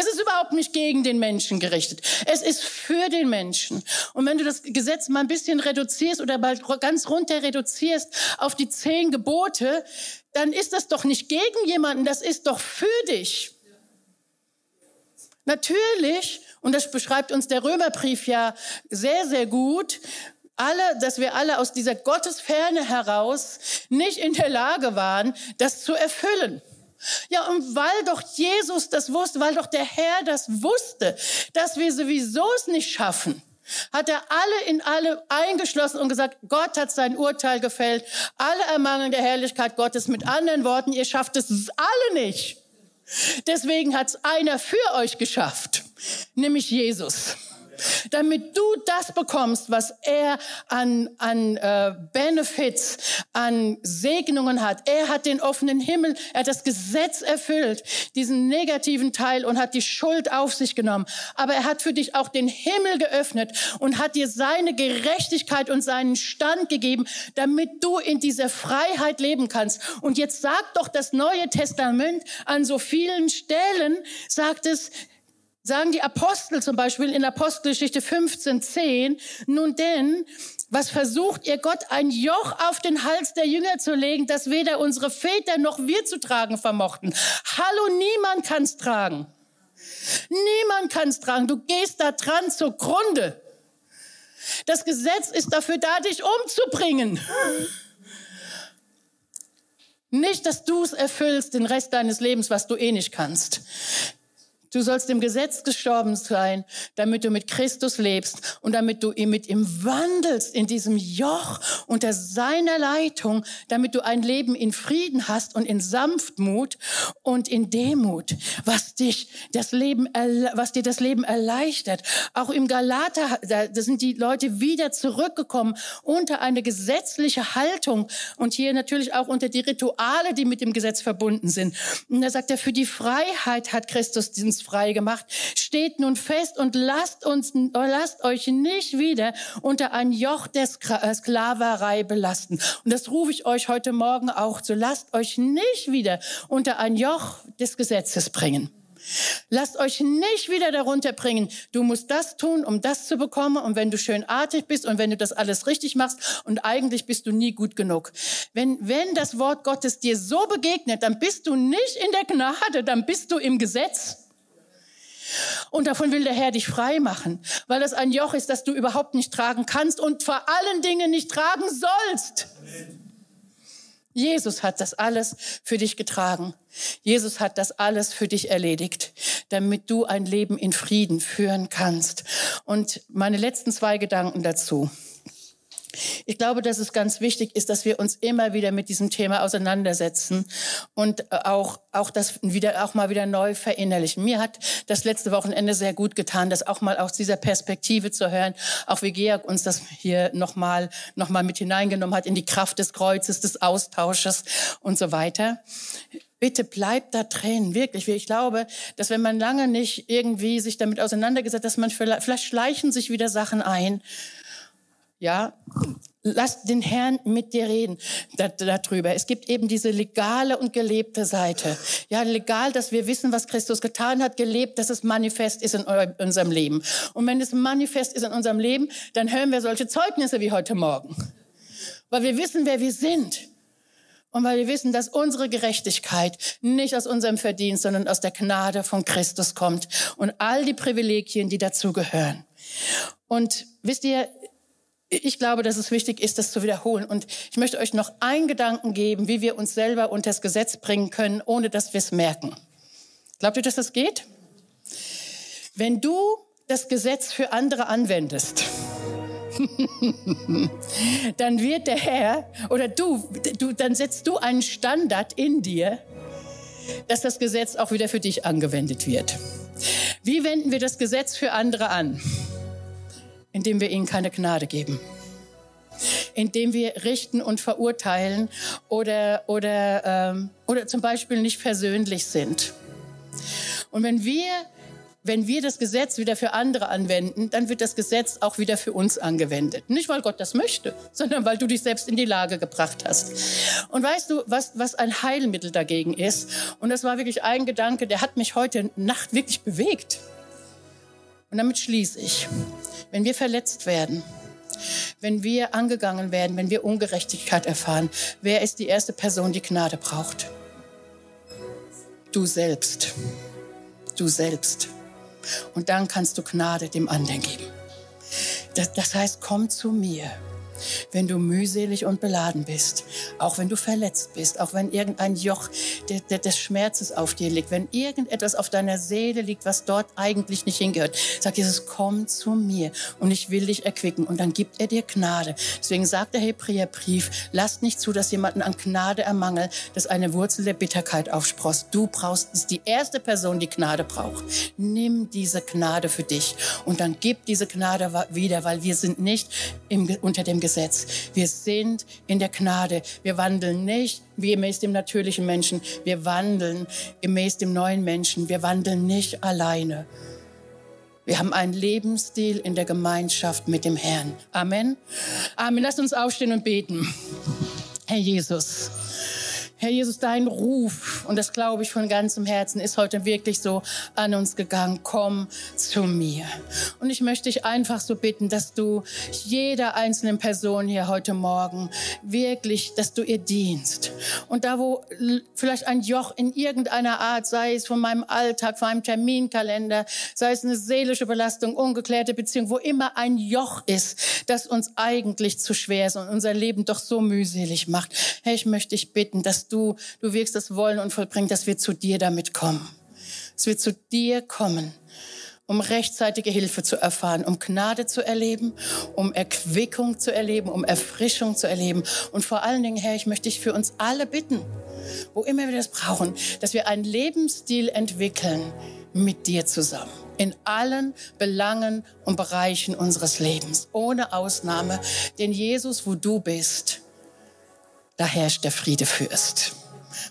Es ist überhaupt nicht gegen den Menschen gerichtet. Es ist für den Menschen. Und wenn du das Gesetz mal ein bisschen reduzierst oder bald ganz runter reduzierst auf die zehn Gebote, dann ist das doch nicht gegen jemanden, das ist doch für dich. Natürlich, und das beschreibt uns der Römerbrief ja sehr, sehr gut, alle, dass wir alle aus dieser Gottesferne heraus nicht in der Lage waren, das zu erfüllen. Ja, und weil doch Jesus das wusste, weil doch der Herr das wusste, dass wir sowieso es nicht schaffen, hat er alle in alle eingeschlossen und gesagt, Gott hat sein Urteil gefällt, alle ermangeln der Herrlichkeit Gottes. Mit anderen Worten, ihr schafft es alle nicht. Deswegen hat es einer für euch geschafft, nämlich Jesus damit du das bekommst, was er an, an äh, Benefits, an Segnungen hat. Er hat den offenen Himmel, er hat das Gesetz erfüllt, diesen negativen Teil und hat die Schuld auf sich genommen. Aber er hat für dich auch den Himmel geöffnet und hat dir seine Gerechtigkeit und seinen Stand gegeben, damit du in dieser Freiheit leben kannst. Und jetzt sagt doch das Neue Testament an so vielen Stellen, sagt es, sagen die Apostel zum Beispiel in Apostelgeschichte 15, 10, nun denn, was versucht ihr Gott, ein Joch auf den Hals der Jünger zu legen, das weder unsere Väter noch wir zu tragen vermochten? Hallo, niemand kann's tragen. Niemand kann's tragen. Du gehst da dran zugrunde. Das Gesetz ist dafür da, dich umzubringen. Nicht, dass du es erfüllst den Rest deines Lebens, was du eh nicht kannst. Du sollst dem Gesetz gestorben sein, damit du mit Christus lebst und damit du mit ihm wandelst in diesem Joch unter seiner Leitung, damit du ein Leben in Frieden hast und in Sanftmut und in Demut, was dich das Leben, was dir das Leben erleichtert. Auch im Galater, da sind die Leute wieder zurückgekommen unter eine gesetzliche Haltung und hier natürlich auch unter die Rituale, die mit dem Gesetz verbunden sind. Und da sagt er, für die Freiheit hat Christus diesen frei gemacht. Steht nun fest und lasst uns, lasst euch nicht wieder unter ein Joch der äh, Sklaverei belasten. Und das rufe ich euch heute Morgen auch zu. Lasst euch nicht wieder unter ein Joch des Gesetzes bringen. Lasst euch nicht wieder darunter bringen. Du musst das tun, um das zu bekommen. Und wenn du schönartig bist und wenn du das alles richtig machst und eigentlich bist du nie gut genug. Wenn, wenn das Wort Gottes dir so begegnet, dann bist du nicht in der Gnade, dann bist du im Gesetz. Und davon will der Herr dich frei machen, weil das ein Joch ist, das du überhaupt nicht tragen kannst und vor allen Dingen nicht tragen sollst. Jesus hat das alles für dich getragen. Jesus hat das alles für dich erledigt, damit du ein Leben in Frieden führen kannst. Und meine letzten zwei Gedanken dazu. Ich glaube, dass es ganz wichtig ist, dass wir uns immer wieder mit diesem Thema auseinandersetzen und äh, auch, auch das wieder, auch mal wieder neu verinnerlichen. Mir hat das letzte Wochenende sehr gut getan, das auch mal aus dieser Perspektive zu hören, auch wie Georg uns das hier nochmal, noch mal mit hineingenommen hat in die Kraft des Kreuzes, des Austausches und so weiter. Bitte bleibt da drin, wirklich. Ich glaube, dass wenn man lange nicht irgendwie sich damit auseinandergesetzt, dass man vielleicht, vielleicht schleichen sich wieder Sachen ein, ja, lass den Herrn mit dir reden darüber. Es gibt eben diese legale und gelebte Seite. Ja, legal, dass wir wissen, was Christus getan hat, gelebt, dass es manifest ist in unserem Leben. Und wenn es manifest ist in unserem Leben, dann hören wir solche Zeugnisse wie heute Morgen. Weil wir wissen, wer wir sind. Und weil wir wissen, dass unsere Gerechtigkeit nicht aus unserem Verdienst, sondern aus der Gnade von Christus kommt und all die Privilegien, die dazugehören. Und wisst ihr, ich glaube, dass es wichtig ist, das zu wiederholen. Und ich möchte euch noch einen Gedanken geben, wie wir uns selber unter das Gesetz bringen können, ohne dass wir es merken. Glaubt ihr, dass das geht? Wenn du das Gesetz für andere anwendest, dann wird der Herr oder du, du, dann setzt du einen Standard in dir, dass das Gesetz auch wieder für dich angewendet wird. Wie wenden wir das Gesetz für andere an? Indem wir ihnen keine Gnade geben. Indem wir richten und verurteilen oder, oder, ähm, oder zum Beispiel nicht versöhnlich sind. Und wenn wir, wenn wir das Gesetz wieder für andere anwenden, dann wird das Gesetz auch wieder für uns angewendet. Nicht, weil Gott das möchte, sondern weil du dich selbst in die Lage gebracht hast. Und weißt du, was, was ein Heilmittel dagegen ist? Und das war wirklich ein Gedanke, der hat mich heute Nacht wirklich bewegt. Und damit schließe ich. Wenn wir verletzt werden, wenn wir angegangen werden, wenn wir Ungerechtigkeit erfahren, wer ist die erste Person, die Gnade braucht? Du selbst. Du selbst. Und dann kannst du Gnade dem anderen geben. Das, das heißt, komm zu mir wenn du mühselig und beladen bist, auch wenn du verletzt bist, auch wenn irgendein Joch de, de, des Schmerzes auf dir liegt, wenn irgendetwas auf deiner Seele liegt, was dort eigentlich nicht hingehört, sag Jesus, komm zu mir und ich will dich erquicken und dann gibt er dir Gnade. Deswegen sagt der Hebräerbrief, lasst nicht zu, dass jemanden an Gnade ermangelt, dass eine Wurzel der Bitterkeit aufsprost. Du brauchst, ist die erste Person, die Gnade braucht. Nimm diese Gnade für dich und dann gib diese Gnade wieder, weil wir sind nicht im, unter dem Gesetz Gesetz. Wir sind in der Gnade. Wir wandeln nicht gemäß dem natürlichen Menschen. Wir wandeln gemäß dem neuen Menschen. Wir wandeln nicht alleine. Wir haben einen Lebensstil in der Gemeinschaft mit dem Herrn. Amen. Amen. Lasst uns aufstehen und beten. Herr Jesus. Herr Jesus, dein Ruf, und das glaube ich von ganzem Herzen, ist heute wirklich so an uns gegangen. Komm zu mir. Und ich möchte dich einfach so bitten, dass du jeder einzelnen Person hier heute Morgen wirklich, dass du ihr dienst. Und da, wo vielleicht ein Joch in irgendeiner Art, sei es von meinem Alltag, von meinem Terminkalender, sei es eine seelische Belastung, ungeklärte Beziehung, wo immer ein Joch ist, das uns eigentlich zu schwer ist und unser Leben doch so mühselig macht. Herr, ich möchte dich bitten, dass du, du wirkst das Wollen und Vollbringen, dass wir zu dir damit kommen. dass wir zu dir kommen, um rechtzeitige Hilfe zu erfahren, um Gnade zu erleben, um Erquickung zu erleben, um Erfrischung zu erleben. Und vor allen Dingen, Herr, ich möchte dich für uns alle bitten, wo immer wir das brauchen, dass wir einen Lebensstil entwickeln mit dir zusammen. In allen Belangen und Bereichen unseres Lebens, ohne Ausnahme. Denn Jesus, wo du bist, da herrscht der Friede fürst.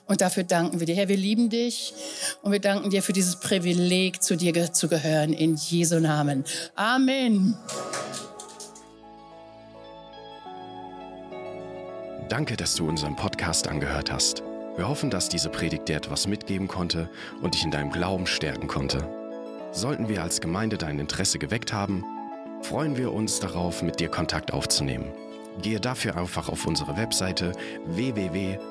Und dafür danken wir dir. Herr, wir lieben dich und wir danken dir für dieses Privileg, zu dir zu gehören. In Jesu Namen. Amen. Danke, dass du unseren Podcast angehört hast. Wir hoffen, dass diese Predigt dir etwas mitgeben konnte und dich in deinem Glauben stärken konnte. Sollten wir als Gemeinde dein Interesse geweckt haben, freuen wir uns darauf, mit dir Kontakt aufzunehmen. Gehe dafür einfach auf unsere Webseite www.fcghu.de.